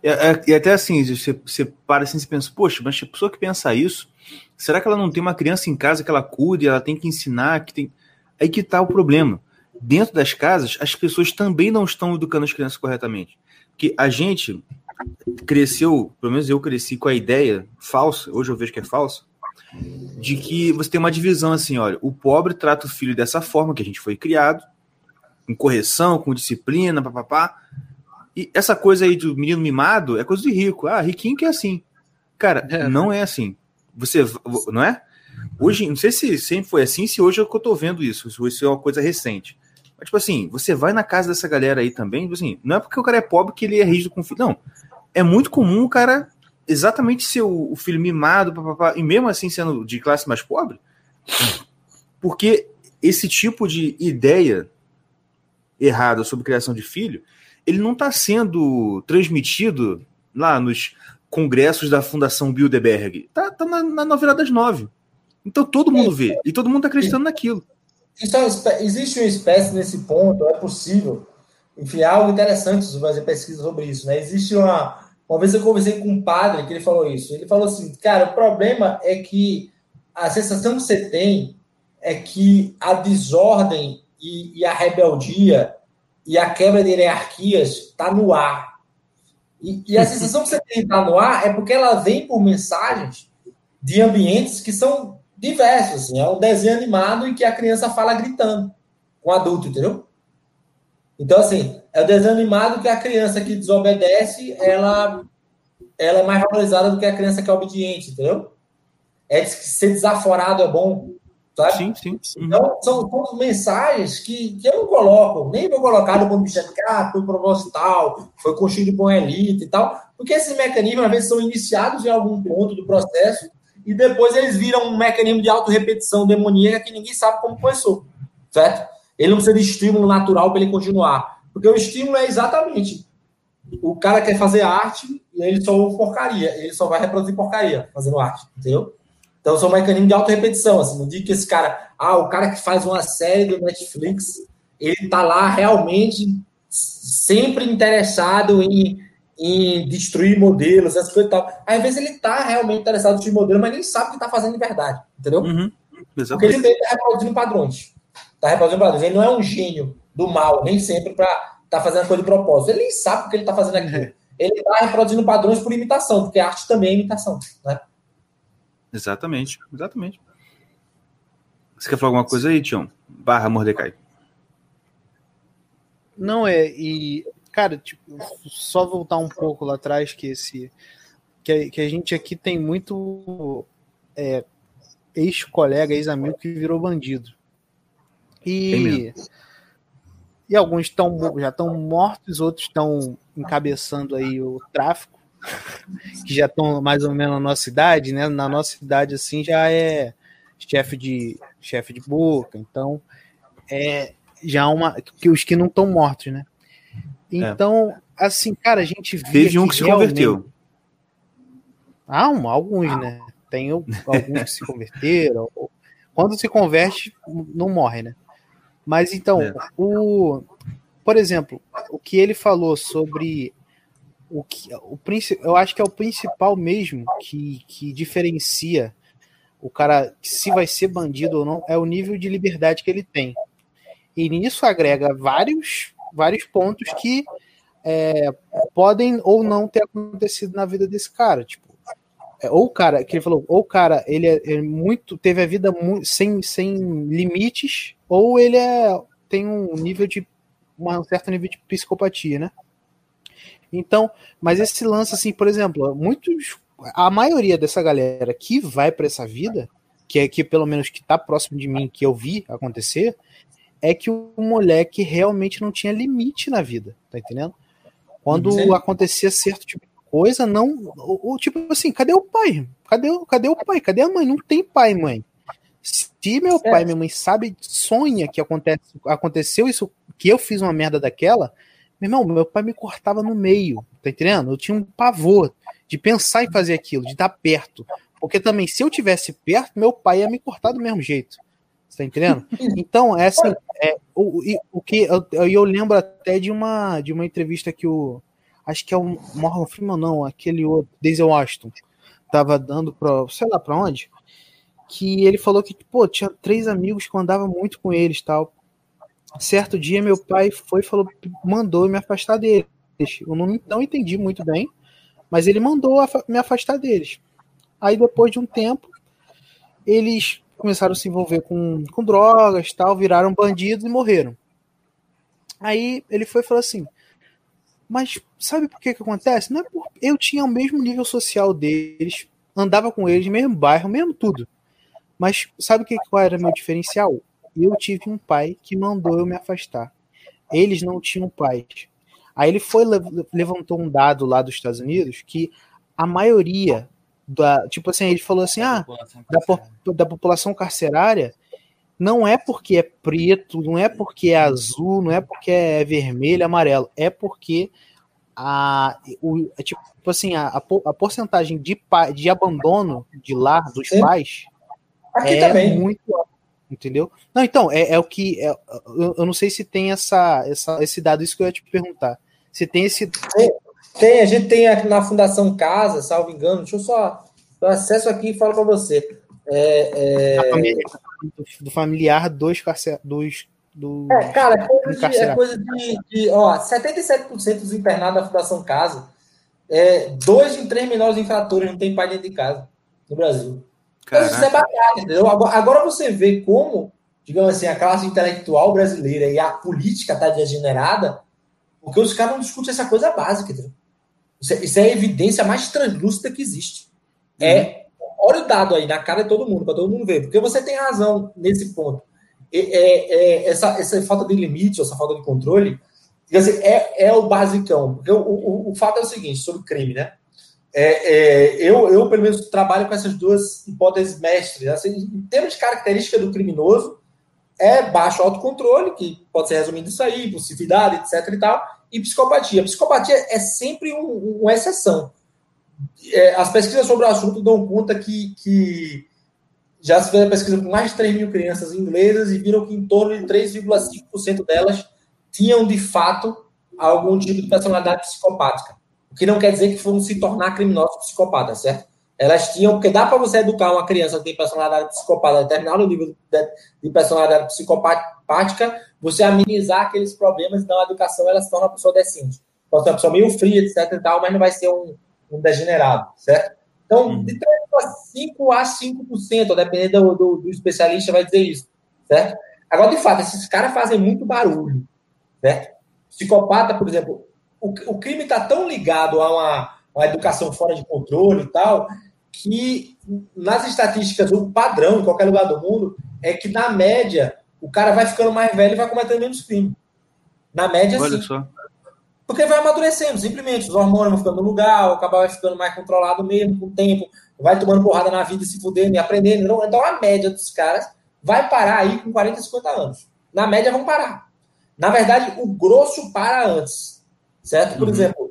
E, é, e até assim, você, você para assim e pensa, poxa, mas a pessoa que pensa isso, será que ela não tem uma criança em casa que ela cuide, ela tem que ensinar, que tem. Aí que está o problema. Dentro das casas, as pessoas também não estão educando as crianças corretamente. Porque a gente cresceu, pelo menos eu cresci com a ideia falsa, hoje eu vejo que é falsa, de que você tem uma divisão assim, olha, o pobre trata o filho dessa forma que a gente foi criado, com correção, com disciplina, papapá, e essa coisa aí do menino mimado é coisa de rico. Ah, riquinho que é assim. Cara, é. não é assim. Você, não é? Hoje, não sei se sempre foi assim, se hoje é que eu tô vendo isso, se isso é uma coisa recente. Mas, tipo assim, você vai na casa dessa galera aí também, tipo assim, não é porque o cara é pobre que ele é rígido com o filho. Não. É muito comum o cara exatamente ser o, o filho mimado, papapá, e mesmo assim sendo de classe mais pobre, porque esse tipo de ideia errada sobre criação de filho ele não está sendo transmitido lá nos congressos da Fundação Bilderberg. Tá, tá na, na novela das nove. Então todo mundo vê e todo mundo está acreditando naquilo. É existe uma espécie nesse ponto, é possível. Enfim, algo interessante fazer pesquisa sobre isso. Né? Existe uma. Uma vez eu conversei com um padre que ele falou isso. Ele falou assim: cara, o problema é que a sensação que você tem é que a desordem e, e a rebeldia e a quebra de hierarquias está no ar. E, e, a sensação que você tem está no ar é porque ela vem por mensagens de ambientes que são diversos. Assim. É um desenho animado em que a criança fala gritando com o adulto, entendeu? Então, assim, é o desenho animado que a criança que desobedece, ela, ela é mais valorizada do que a criança que é obediente, entendeu? É ser desaforado é bom. Sabe? Sim, sim. Então, são, são mensagens que, que eu não coloco, nem vou colocar do ponto de vista ah, foi proposital, foi construído por uma elite e tal, porque esses mecanismos, às vezes, são iniciados em algum ponto do processo e depois eles viram um mecanismo de auto-repetição demoníaca que ninguém sabe como começou, certo? Ele não precisa de estímulo natural para ele continuar, porque o estímulo é exatamente o cara quer fazer arte e ele só ouve porcaria, ele só vai reproduzir porcaria fazendo arte, entendeu? Então, são um mecanismo de auto-repetição. Assim, não digo que esse cara, ah, o cara que faz uma série do Netflix, ele tá lá realmente sempre interessado em, em destruir modelos, essas coisas e tal. Às vezes ele tá realmente interessado em destruir modelos, mas nem sabe o que tá fazendo de verdade, entendeu? Uhum, Porque ele está reproduzindo padrões. Tá reproduzindo padrões. Ele não é um gênio do mal, nem sempre para tá fazendo coisa de propósito. Ele nem sabe o que ele tá fazendo aqui. Uhum. Ele tá reproduzindo padrões por imitação, porque a arte também é imitação, né? Exatamente, exatamente. Você quer falar alguma coisa aí, Tião? Barra Mordecai. Não é, e, cara, tipo, só voltar um pouco lá atrás, que esse. Que a, que a gente aqui tem muito é, ex-colega, ex-amigo que virou bandido. E. E alguns tão, já estão mortos, outros estão encabeçando aí o tráfico que já estão mais ou menos na nossa idade, né? Na nossa idade, assim, já é chefe de chefe de boca, então é já uma que os que não estão mortos, né? Então, é. assim, cara, a gente vê teve um que se converteu. Ah, um, alguns, né? Tem alguns que se converteram. Quando se converte, não morre, né? Mas então, é. o por exemplo, o que ele falou sobre o que o eu acho que é o principal mesmo que, que diferencia o cara se vai ser bandido ou não é o nível de liberdade que ele tem. E nisso agrega vários vários pontos que é, podem ou não ter acontecido na vida desse cara, tipo ou o cara que ele falou, ou o cara ele é, é muito teve a vida muito, sem, sem limites, ou ele é tem um nível de um certo nível de psicopatia, né? Então, mas esse lance, assim, por exemplo, muitos. A maioria dessa galera que vai para essa vida, que é que pelo menos que tá próximo de mim, que eu vi acontecer, é que o moleque realmente não tinha limite na vida, tá entendendo? Quando Sim. acontecia certo tipo de coisa, não. O, tipo assim, cadê o pai? Cadê, cadê o pai? Cadê a mãe? Não tem pai, mãe. Se meu pai e minha mãe sabe, sonha que acontece, aconteceu isso, que eu fiz uma merda daquela, meu irmão, meu pai me cortava no meio, tá entendendo? Eu tinha um pavor de pensar em fazer aquilo, de estar perto. Porque também, se eu tivesse perto, meu pai ia me cortar do mesmo jeito. Você tá entendendo? Então, é assim, é, o, o que eu, eu lembro até de uma, de uma entrevista que o. Acho que é o Morgan Freeman, não, aquele outro, Denzel Washington, tava dando pra, sei lá pra onde, que ele falou que, pô, tinha três amigos que eu andava muito com eles tal. Certo dia, meu pai foi falou, mandou me afastar deles. Eu não, não entendi muito bem, mas ele mandou me afastar deles. Aí, depois de um tempo, eles começaram a se envolver com, com drogas, tal, viraram bandidos e morreram. Aí ele foi e falou assim: Mas sabe por que que acontece? Não é por eu tinha o mesmo nível social deles, andava com eles, mesmo bairro, mesmo tudo. Mas sabe o que qual era meu diferencial? eu tive um pai que mandou eu me afastar. Eles não tinham pais. Aí ele foi levantou um dado lá dos Estados Unidos que a maioria da, tipo assim, ele falou assim, ah, da, da população carcerária não é porque é preto, não é porque é azul, não é porque é vermelho, amarelo, é porque a, o, é tipo assim, a, a porcentagem de, de abandono de lar dos pais Aqui é também. muito entendeu? Não, então, é, é o que. É, eu, eu, não sei se tem essa, essa, esse dado, isso que eu ia te perguntar. Se tem esse. Tem, tem a gente tem aqui na Fundação Casa, salvo engano, deixa eu só. Eu acesso aqui e falo para você. É, é... Família, do familiar dos dos, dos É, cara, é coisa de, é coisa de, de ó, 77% dos internados da Fundação Casa, é, dois em três menores infratores não tem pai dentro de casa no Brasil. Caraca. Isso é bacana, entendeu? Agora você vê como, digamos assim, a classe intelectual brasileira e a política está degenerada, porque os caras não discutem essa coisa básica, entendeu? Isso é, isso é a evidência mais translúcida que existe. Uhum. É, olha o dado aí na cara de todo mundo, para todo mundo ver, porque você tem razão nesse ponto. É, é, essa, essa falta de limite, essa falta de controle, é, é o basicão. Porque o, o, o fato é o seguinte, sobre crime, né? É, é, eu, eu, pelo menos, trabalho com essas duas hipóteses mestres. Assim, em termos de característica do criminoso, é baixo autocontrole, que pode ser resumido isso aí, impulsividade, etc. e tal, e psicopatia. Psicopatia é sempre um, uma exceção. É, as pesquisas sobre o assunto dão conta que, que já se fez a pesquisa com mais de 3 mil crianças inglesas e viram que em torno de 3,5% delas tinham, de fato, algum tipo de personalidade psicopática. O que não quer dizer que foram se tornar criminosos psicopatas, certo? Elas tinham, porque dá para você educar uma criança que tem personalidade psicopata, determinado nível de, de personalidade psicopática, você amenizar aqueles problemas e dar uma educação, ela se torna uma pessoa decente. Pode ser uma pessoa meio fria, etc e tal, mas não vai ser um, um degenerado, certo? Então, uhum. de 3,5% a 5%, dependendo do, do, do especialista, vai dizer isso, certo? Agora, de fato, esses caras fazem muito barulho, certo? Psicopata, por exemplo, o, o crime está tão ligado a uma, uma educação fora de controle e tal, que nas estatísticas, o padrão em qualquer lugar do mundo é que, na média, o cara vai ficando mais velho e vai cometendo menos crime. Na média, Olha sim. Só. Porque vai amadurecendo, simplesmente. Os hormônios vão ficando no lugar, o vai ficando mais controlado mesmo com o tempo, vai tomando porrada na vida, se fudendo e aprendendo. Então, então, a média dos caras vai parar aí com 40, 50 anos. Na média, vão parar. Na verdade, o grosso para antes certo? Por uhum. exemplo,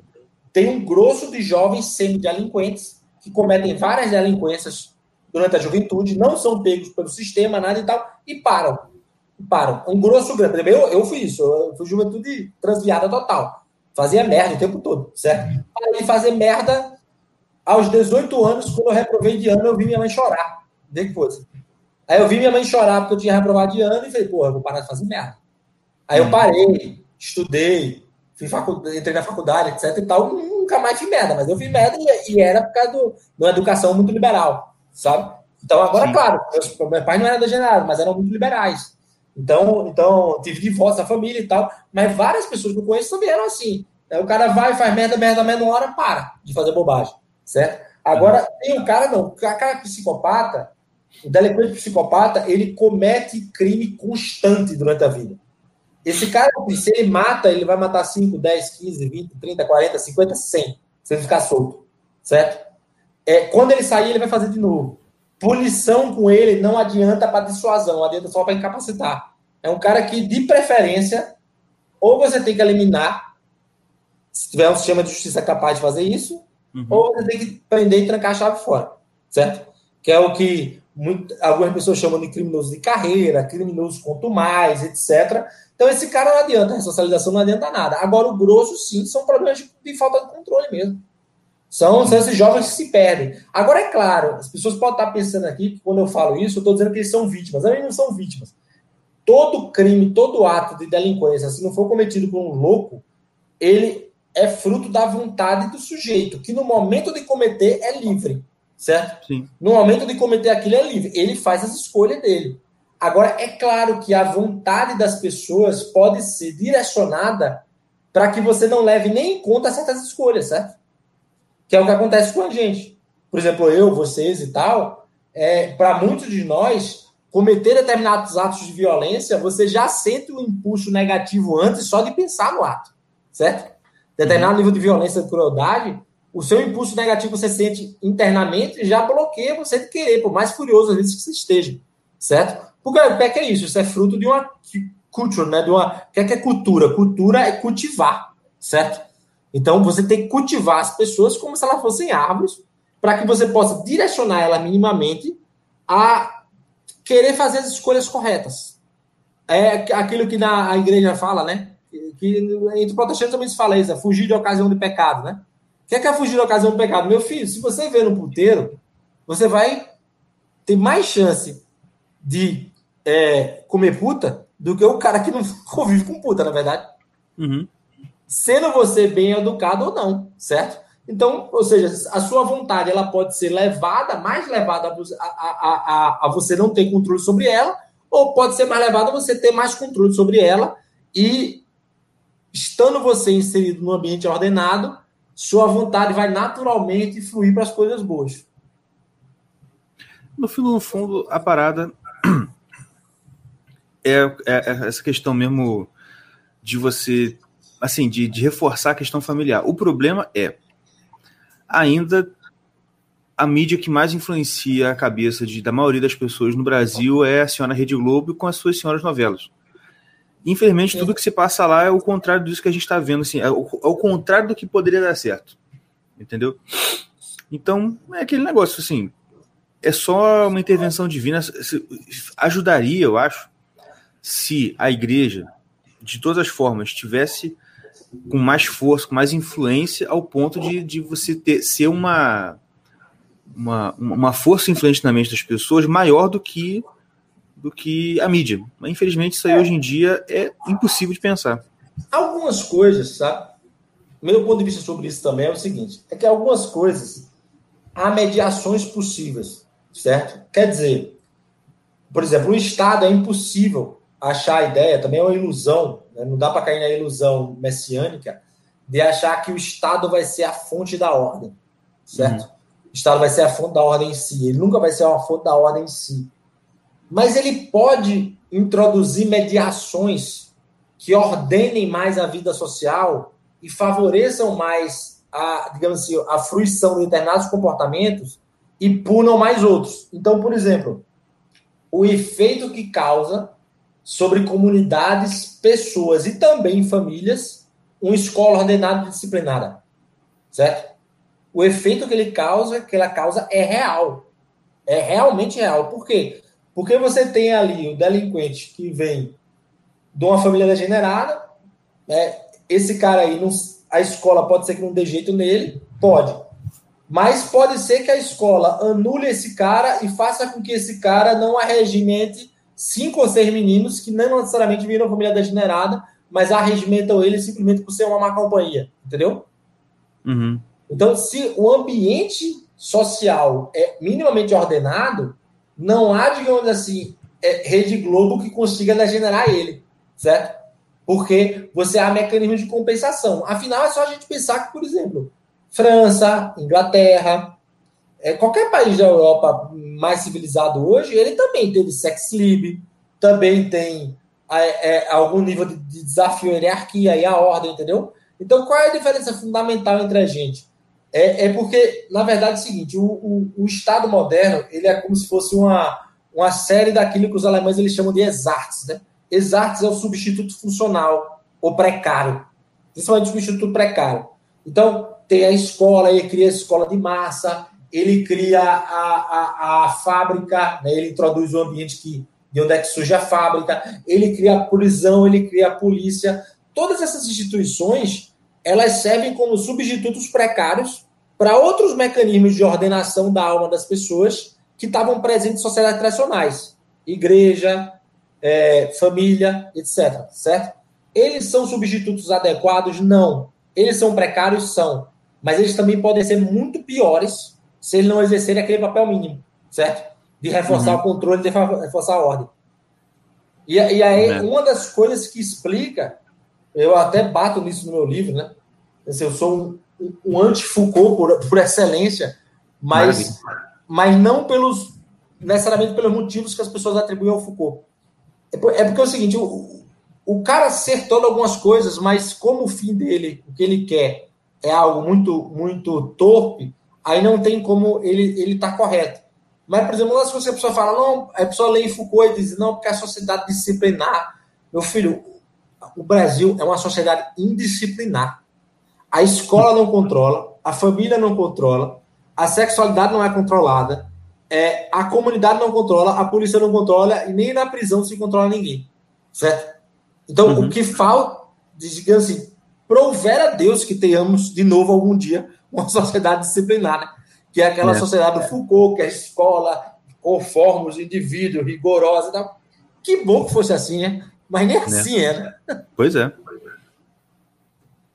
tem um grosso de jovens semi-delinquentes que cometem várias delinquências durante a juventude, não são pegos pelo sistema, nada e tal, e param. param. Um grosso grande. Eu, eu fui isso, eu fui juventude transviada total. Fazia merda o tempo todo, certo? Parei de fazer merda aos 18 anos, quando eu reprovei de ano, eu vi minha mãe chorar. Depois. Aí eu vi minha mãe chorar porque eu tinha reprovado de ano e falei, porra, eu vou parar de fazer merda. Aí eu uhum. parei, estudei, fui facu... entrei na faculdade, etc e tal, nunca mais fiz merda, mas eu fiz merda e, e era por causa do, de uma educação muito liberal, sabe? Então, agora, Sim. claro, meus, meus pais não eram degenerados, mas eram muito liberais. Então, então, tive divórcio da família e tal, mas várias pessoas que eu conheço também eram assim. O cara vai, faz merda, merda, menor hora, para de fazer bobagem, certo? Agora, tem um cara, não, o cara psicopata, o delinquente psicopata, ele comete crime constante durante a vida. Esse cara, se ele mata, ele vai matar 5, 10, 15, 20, 30, 40, 50, 100, se ele ficar solto, certo? É, quando ele sair, ele vai fazer de novo. Punição com ele não adianta para dissuasão, adianta só para incapacitar. É um cara que, de preferência, ou você tem que eliminar, se tiver um sistema de justiça capaz de fazer isso, uhum. ou você tem que prender e trancar a chave fora, certo? Que é o que muito, algumas pessoas chamam de criminoso de carreira, criminoso quanto mais, etc. Então, esse cara não adianta, a socialização não adianta nada. Agora, o grosso, sim, são problemas de, de falta de controle mesmo. São, são, esses jovens que se perdem. Agora, é claro, as pessoas podem estar pensando aqui que quando eu falo isso, eu estou dizendo que eles são vítimas. Eles não são vítimas. Todo crime, todo ato de delinquência, se não for cometido por um louco, ele é fruto da vontade do sujeito, que no momento de cometer é livre certo? Sim. No momento de cometer aquilo é livre, ele faz as escolhas dele. Agora, é claro que a vontade das pessoas pode ser direcionada para que você não leve nem em conta certas escolhas, certo? Que é o que acontece com a gente. Por exemplo, eu, vocês e tal, é, para muitos de nós, cometer determinados atos de violência, você já sente o um impulso negativo antes só de pensar no ato, certo? Determinado uhum. nível de violência e crueldade, o seu impulso negativo você sente internamente já bloqueia você de querer, por mais curioso às vezes que você esteja, certo? Porque o que é, é isso? Isso é fruto de uma cultura, né? De uma, o que é, que é cultura? Cultura é cultivar, certo? Então você tem que cultivar as pessoas como se elas fossem árvores, para que você possa direcionar ela minimamente a querer fazer as escolhas corretas. É aquilo que na a igreja fala, né? Que entre protestantes também se fala isso, é fugir de ocasião de pecado, né? Quer que é fugir da ocasião do pecado? Meu filho, se você vê no puteiro, você vai ter mais chance de é, comer puta do que o cara que não convive com puta, na verdade. Uhum. Sendo você bem educado ou não, certo? Então, ou seja, a sua vontade ela pode ser levada, mais levada a, a, a, a, você não ter controle sobre ela, ou pode ser mais levada a você ter mais controle sobre ela e estando você inserido no ambiente ordenado, sua vontade vai naturalmente fluir para as coisas boas. No fundo, no fundo, a parada é, é, é, essa questão mesmo de você, assim, de, de reforçar a questão familiar. O problema é ainda a mídia que mais influencia a cabeça de, da maioria das pessoas no Brasil é a senhora Rede Globo com as suas senhoras novelas. Infelizmente, tudo que se passa lá é o contrário disso que a gente está vendo, assim, é o, é o, contrário do que poderia dar certo. Entendeu? Então, é aquele negócio, assim, é só uma intervenção divina. Ajudaria, eu acho, se a igreja, de todas as formas, tivesse com mais força, com mais influência, ao ponto de, de você ter, ser uma, uma, uma força influente na mente das pessoas maior do que do que a mídia. Mas, infelizmente, isso aí hoje em dia é impossível de pensar. Algumas coisas, sabe? Meu ponto de vista sobre isso também é o seguinte: é que algumas coisas há mediações possíveis, certo? Quer dizer, por exemplo, o Estado é impossível achar a ideia, também é uma ilusão, né? não dá para cair na ilusão messiânica de achar que o Estado vai ser a fonte da ordem, certo? Uhum. O Estado vai ser a fonte da ordem em si, ele nunca vai ser uma fonte da ordem em si mas ele pode introduzir mediações que ordenem mais a vida social e favoreçam mais a, digamos assim, a fruição de determinados comportamentos e punam mais outros. Então, por exemplo, o efeito que causa sobre comunidades, pessoas e também famílias uma escola ordenada e disciplinada, certo? O efeito que ele causa, que ela causa é real, é realmente real. Por quê? Porque você tem ali o delinquente que vem de uma família degenerada, né? esse cara aí não, a escola pode ser que não dê jeito nele, pode. Mas pode ser que a escola anule esse cara e faça com que esse cara não arregimente cinco ou seis meninos que não necessariamente viram família degenerada, mas arregimentam ele simplesmente por ser uma má companhia, entendeu? Uhum. Então, se o ambiente social é minimamente ordenado, não há, digamos assim, é, Rede Globo que consiga degenerar ele, certo? Porque você há mecanismos de compensação. Afinal, é só a gente pensar que, por exemplo, França, Inglaterra, é, qualquer país da Europa mais civilizado hoje, ele também teve sex lib, também tem é, é, algum nível de, de desafio hierarquia e à ordem, entendeu? Então, qual é a diferença fundamental entre a gente? É, é porque, na verdade, é o seguinte: o, o, o, Estado moderno ele é como se fosse uma, uma série daquilo que os alemães eles chamam de exartes. Né? Exartes é o substituto funcional, ou precário. Principalmente o substituto precário. Então, tem a escola, ele cria a escola de massa, ele cria a, a, a fábrica, né? ele introduz o ambiente que, de onde é que surge a fábrica, ele cria a prisão, ele cria a polícia. Todas essas instituições elas servem como substitutos precários para outros mecanismos de ordenação da alma das pessoas que estavam presentes em sociedades tradicionais, igreja, é, família, etc. Certo? Eles são substitutos adequados? Não. Eles são precários? São. Mas eles também podem ser muito piores se eles não exercerem aquele papel mínimo, certo? De reforçar uhum. o controle, de reforçar a ordem. E, e aí, é. uma das coisas que explica, eu até bato nisso no meu livro, né? Assim, eu sou um, um anti-Foucault por, por excelência, mas, mas não pelos necessariamente pelos motivos que as pessoas atribuem ao Foucault. É, é porque é o seguinte, o, o cara acertou algumas coisas, mas como o fim dele, o que ele quer, é algo muito muito torpe, aí não tem como ele ele tá correto. Mas, por exemplo, uma coisas a pessoa fala, não, a pessoa lê Foucault e diz, não, porque a sociedade disciplinar. Meu filho, o Brasil é uma sociedade indisciplinar. A escola não controla, a família não controla, a sexualidade não é controlada, é, a comunidade não controla, a polícia não controla e nem na prisão se controla ninguém. Certo? Então, uhum. o que falta, digamos assim, prover a Deus que tenhamos de novo algum dia uma sociedade disciplinar, né? que é aquela é. sociedade do Foucault, que é a escola, conforme os indivíduos, rigorosa e tal. Que bom que fosse assim, né? Mas nem é. assim é, né? Pois é.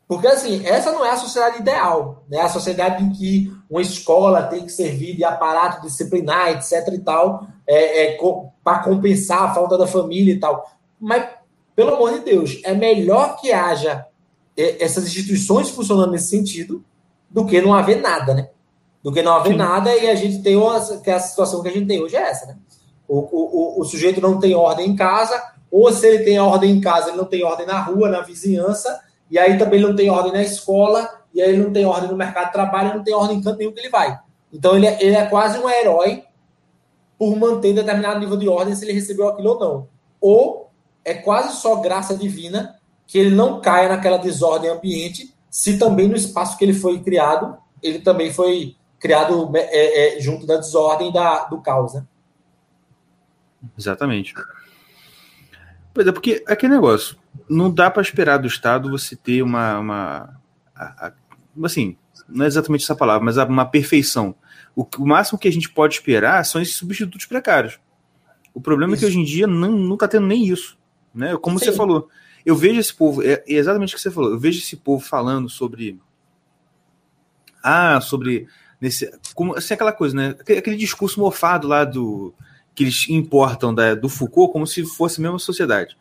Porque, assim, essa não é a sociedade ideal, né? A sociedade em que uma escola tem que servir de aparato disciplinar, etc e tal, é, é para compensar a falta da família e tal. Mas, pelo amor de Deus, é melhor que haja é, essas instituições funcionando nesse sentido do que não haver nada, né? Do que não haver Sim. nada e a gente tem uma, que a situação que a gente tem hoje é essa, né? O, o, o sujeito não tem ordem em casa, ou se ele tem ordem em casa, ele não tem ordem na rua, na vizinhança, e aí também não tem ordem na escola, e aí ele não tem ordem no mercado de trabalho, não tem ordem em canto nenhum que ele vai. Então ele é, ele é quase um herói por manter determinado nível de ordem se ele recebeu aquilo ou não. Ou é quase só graça divina que ele não caia naquela desordem ambiente, se também no espaço que ele foi criado, ele também foi criado é, é, junto da desordem da, do caos, né? Exatamente. Pois é, porque aquele negócio, não dá para esperar do Estado você ter uma, uma a, a, assim, não é exatamente essa palavra, mas uma perfeição. O, o, máximo que a gente pode esperar são esses substitutos precários. O problema isso. é que hoje em dia não, não tá tendo nem isso. Né? Como Sim. você falou, eu vejo esse povo, é, é exatamente o que você falou, eu vejo esse povo falando sobre. Ah, sobre. Nesse, como, assim, aquela coisa, né? Aquele, aquele discurso mofado lá do. que eles importam da, do Foucault como se fosse a mesma sociedade.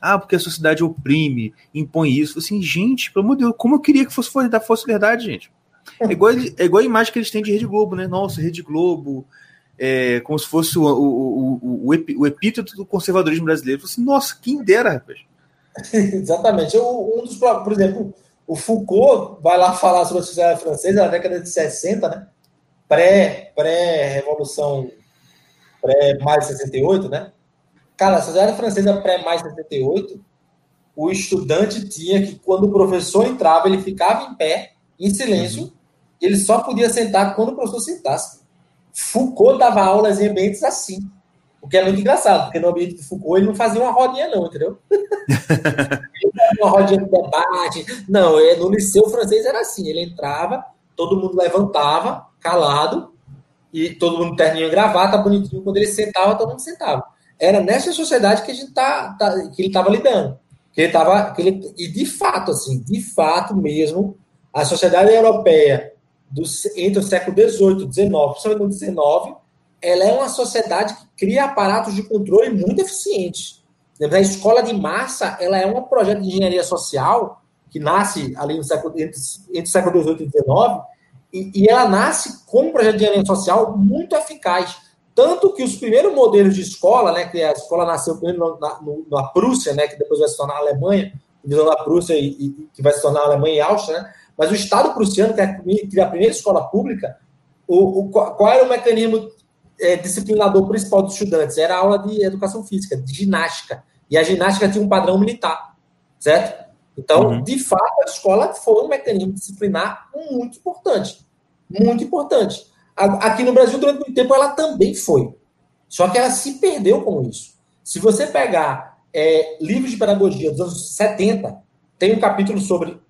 Ah, porque a sociedade oprime, impõe isso. Assim, gente, pelo amor de Deus, como eu queria que fosse, fosse verdade, gente. É igual, é igual a imagem que eles têm de Rede Globo, né? Nossa, Rede Globo, é, como se fosse o, o, o, o, epíteto do conservadorismo brasileiro. Assim, Nossa, quem dera, rapaz. Exatamente. Um dos, por exemplo, o Foucault vai lá falar sobre a sociedade francesa na década de 60, né? Pré-revolução, pré, pré mais 68, né? Cara, a sociedade francesa pré-mais 78, o estudante tinha que, quando o professor entrava, ele ficava em pé, em silêncio, uhum. ele só podia sentar quando o professor sentasse. Foucault dava aulas em ambientes assim. O que é muito engraçado, porque no ambiente de Foucault ele não fazia uma rodinha, não, entendeu? uma rodinha de debate. Não, é, no liceu francês era assim: ele entrava, todo mundo levantava, calado, e todo mundo terninho gravata, bonitinho. Quando ele sentava, todo mundo sentava. Era nessa sociedade que a gente tá, tá que ele estava lidando. Que ele tava, que ele, e de fato, assim, de fato mesmo, a sociedade europeia do, entre o século XVIII e XIX, principalmente no XIX, ela é uma sociedade que cria aparatos de controle muito eficientes. A escola de massa ela é um projeto de engenharia social que nasce ali no século, entre, entre o século XVIII e XIX, e, e ela nasce com um projeto de engenharia social muito eficaz. Tanto que os primeiros modelos de escola, né, que a escola nasceu primeiro na, na, na Prússia, né, que depois vai se tornar a Alemanha, divisão da Prússia e, e, que vai se tornar a Alemanha e Áustria, né, mas o Estado prussiano, que é a primeira escola pública, o, o qual era o mecanismo é, disciplinador principal dos estudantes? Era aula de educação física, de ginástica. E a ginástica tinha um padrão militar, certo? Então, uhum. de fato, a escola foi um mecanismo disciplinar muito importante. Muito importante. Aqui no Brasil, durante muito tempo, ela também foi. Só que ela se perdeu com isso. Se você pegar é, livros de pedagogia dos anos 70, tem um capítulo sobre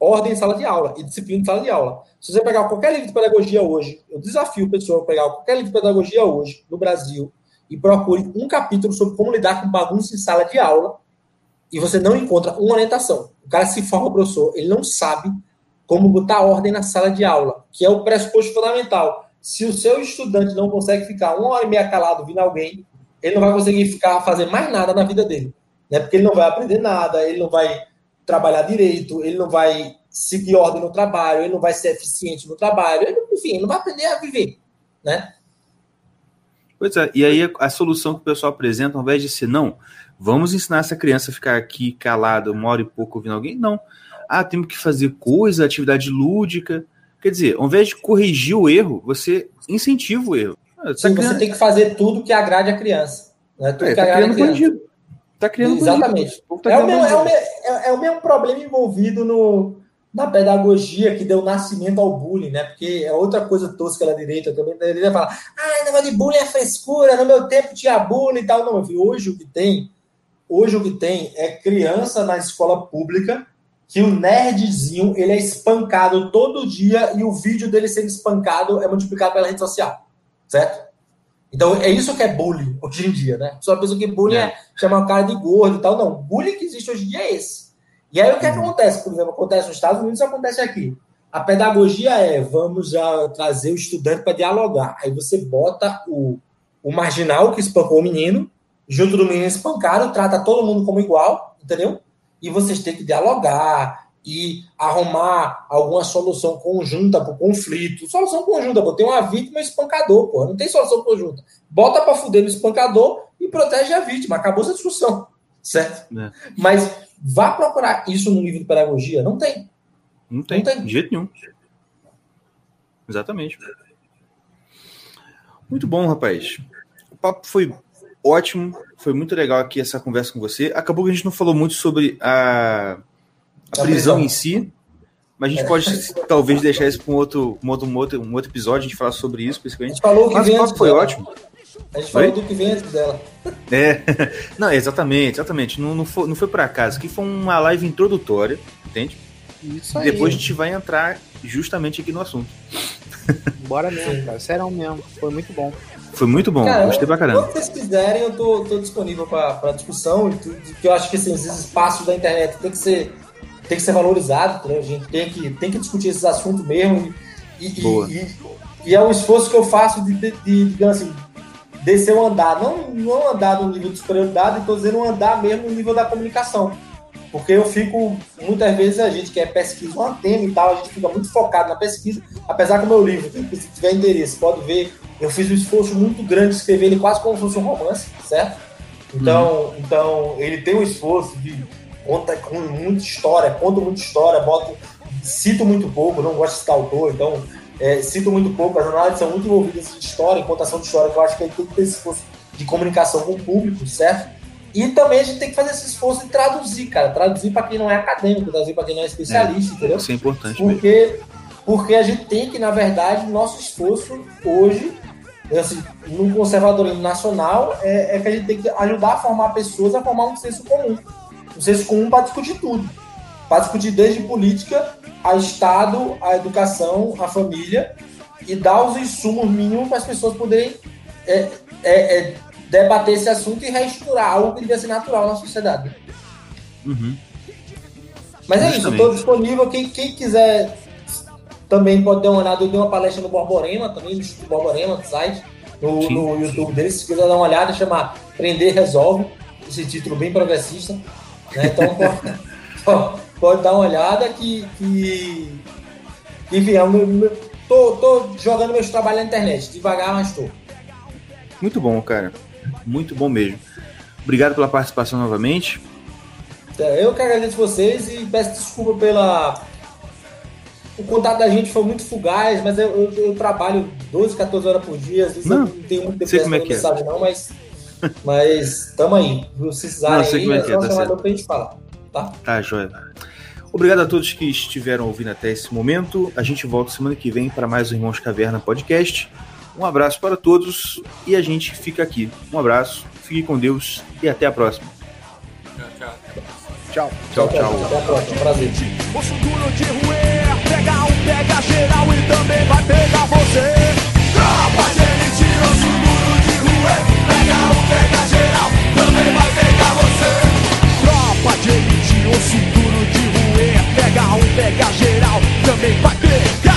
ordem em sala de aula e disciplina em sala de aula. Se você pegar qualquer livro de pedagogia hoje, eu desafio o pessoal a pegar qualquer livro de pedagogia hoje, no Brasil, e procure um capítulo sobre como lidar com bagunça em sala de aula, e você não encontra uma orientação. O cara se forma professor, ele não sabe como botar ordem na sala de aula, que é o pressuposto fundamental. Se o seu estudante não consegue ficar uma hora e meia calado vindo alguém, ele não vai conseguir ficar fazer mais nada na vida dele. Né? Porque ele não vai aprender nada, ele não vai trabalhar direito, ele não vai seguir ordem no trabalho, ele não vai ser eficiente no trabalho, ele, enfim, ele não vai aprender a viver, né? Pois é, e aí a solução que o pessoal apresenta, ao invés de ser, não, vamos ensinar essa criança a ficar aqui calada uma hora e pouco ouvindo alguém, não. Ah, temos que fazer coisa, atividade lúdica. Quer dizer, ao invés de corrigir o erro, você incentiva o erro. Sim, criança... você tem que fazer tudo que agrade a criança. Né? Tudo é, que tá agrade a criança. bandido. Tá criando Exatamente. Tá é, o mesmo, é, o mesmo, é, é, o mesmo problema envolvido no, na pedagogia que deu nascimento ao bullying, né? Porque é outra coisa tosca da direita também. A direita fala, ah, negócio de bullying é frescura, no meu tempo tinha bullying e tal. Não, hoje o que tem, hoje o que tem é criança na escola pública que o nerdzinho ele é espancado todo dia e o vídeo dele sendo espancado é multiplicado pela rede social, certo? Então, é isso que é bullying hoje em dia, né? Só pensa que bullying é. é chamar o cara de gordo e tal. Não, bullying que existe hoje em dia é esse. E aí o que, é que uhum. acontece? Por exemplo, acontece nos Estados Unidos, acontece aqui. A pedagogia é, vamos já trazer o estudante para dialogar. Aí você bota o, o marginal que espancou o menino, junto do menino espancado, trata todo mundo como igual, entendeu? E vocês têm que dialogar, e arrumar alguma solução conjunta para o conflito. Solução conjunta, pô. Tem uma vítima e um espancador, pô. Não tem solução conjunta. Bota para fuder no espancador e protege a vítima. Acabou essa discussão. Certo? É. Mas vá procurar isso no nível de pedagogia. Não tem. Não tem, Não tem. de jeito nenhum. Exatamente. Muito bom, rapaz. O papo foi ótimo. Foi muito legal aqui essa conversa com você. Acabou que a gente não falou muito sobre a a prisão, em si, mas a gente é. pode talvez deixar isso para um outro, um, outro, um, outro, um outro episódio, a gente falar sobre isso, principalmente. A gente falou que mas o papo foi dela. ótimo. A gente falou do que vem antes dela. É, não, exatamente, exatamente. Não, não, foi, não foi por acaso. Aqui foi uma live introdutória, entende? Isso aí. Depois a gente vai entrar justamente aqui no assunto. Bora mesmo, cara. Serão mesmo. Foi muito bom. Foi muito bom, cara, gostei pra caramba. Quando vocês quiserem, eu tô, tô disponível para discussão. Que eu acho que assim, esses espaços da internet tem que ser tem que ser valorizado, né? a gente tem que, tem que discutir esses assuntos mesmo. E, e, e, é um esforço que eu faço de, de, de digamos assim, descer o andar. Não, não andar no nível de superioridade, estou dizendo andar mesmo no nível da comunicação. Porque eu fico, muitas vezes a gente quer pesquisa uma tema e tal, a gente fica muito focado na pesquisa, apesar que o meu livro, se tiver interesse, pode ver, eu fiz um esforço muito grande de escrever ele quase como se fosse um romance, certo? Então, uhum. então ele tem um esforço de conta com muita história, conto muita história, boto, cito muito pouco, não gosto de citar autor, então é, cito muito pouco, as jornadas são muito envolvidas em história, em contação de história, que eu acho que tem que ter esse esforço de comunicação com o público, certo? E também a gente tem que fazer esse esforço de traduzir, cara, traduzir para quem não é acadêmico, traduzir para quem não é especialista, é, entendeu? Isso é importante porque, mesmo. Porque a gente tem que, na verdade, nosso esforço hoje assim, no conservadorismo nacional, é, é, que a gente tem que ajudar a formar pessoas a formar um senso comum. Um senso comum para discutir tudo. Para discutir desde política a Estado, a educação, a família e dar os insumos mínimos para as pessoas poderem é, é, é, debater esse assunto e reestruturar algo que devia ser natural na sociedade. Uhum. Mas é isso, estou disponível. Quem, quem quiser também pode dar uma olhada. Eu dei uma palestra no Borborema também, no Instituto Borborema, no site, no, no YouTube dele. Se quiser dar uma olhada, chama Prender Resolve. Esse título bem progressista. Né? Então pode, pode, dar uma olhada que. que enfim, eu, eu, tô, tô jogando meus trabalhos na internet. Devagar, mas tô. Muito bom, cara. Muito bom mesmo. Obrigado pela participação novamente. É, eu que agradeço vocês e peço desculpa pela. O contato da gente foi muito fugaz, mas eu, eu, eu trabalho 12, 14 horas por dia, às vezes não, eu não tenho muito tempo para é é. não, mas. Mas tamo aí. Se precisarem aí, como é, que é, tá certo. pra gente falar. Tá? Tá, joia. Obrigado a todos que estiveram ouvindo até esse momento. A gente volta semana que vem para mais o Irmãos Caverna Podcast. Um abraço para todos e a gente fica aqui. Um abraço, fique com Deus e até a próxima. Tchau, tchau. Tchau, tchau. Até a próxima. Prazer. Osso duro de roer, pega um, pega geral e também vai pegar você. Tropa pega um, pega geral, também vai pegar.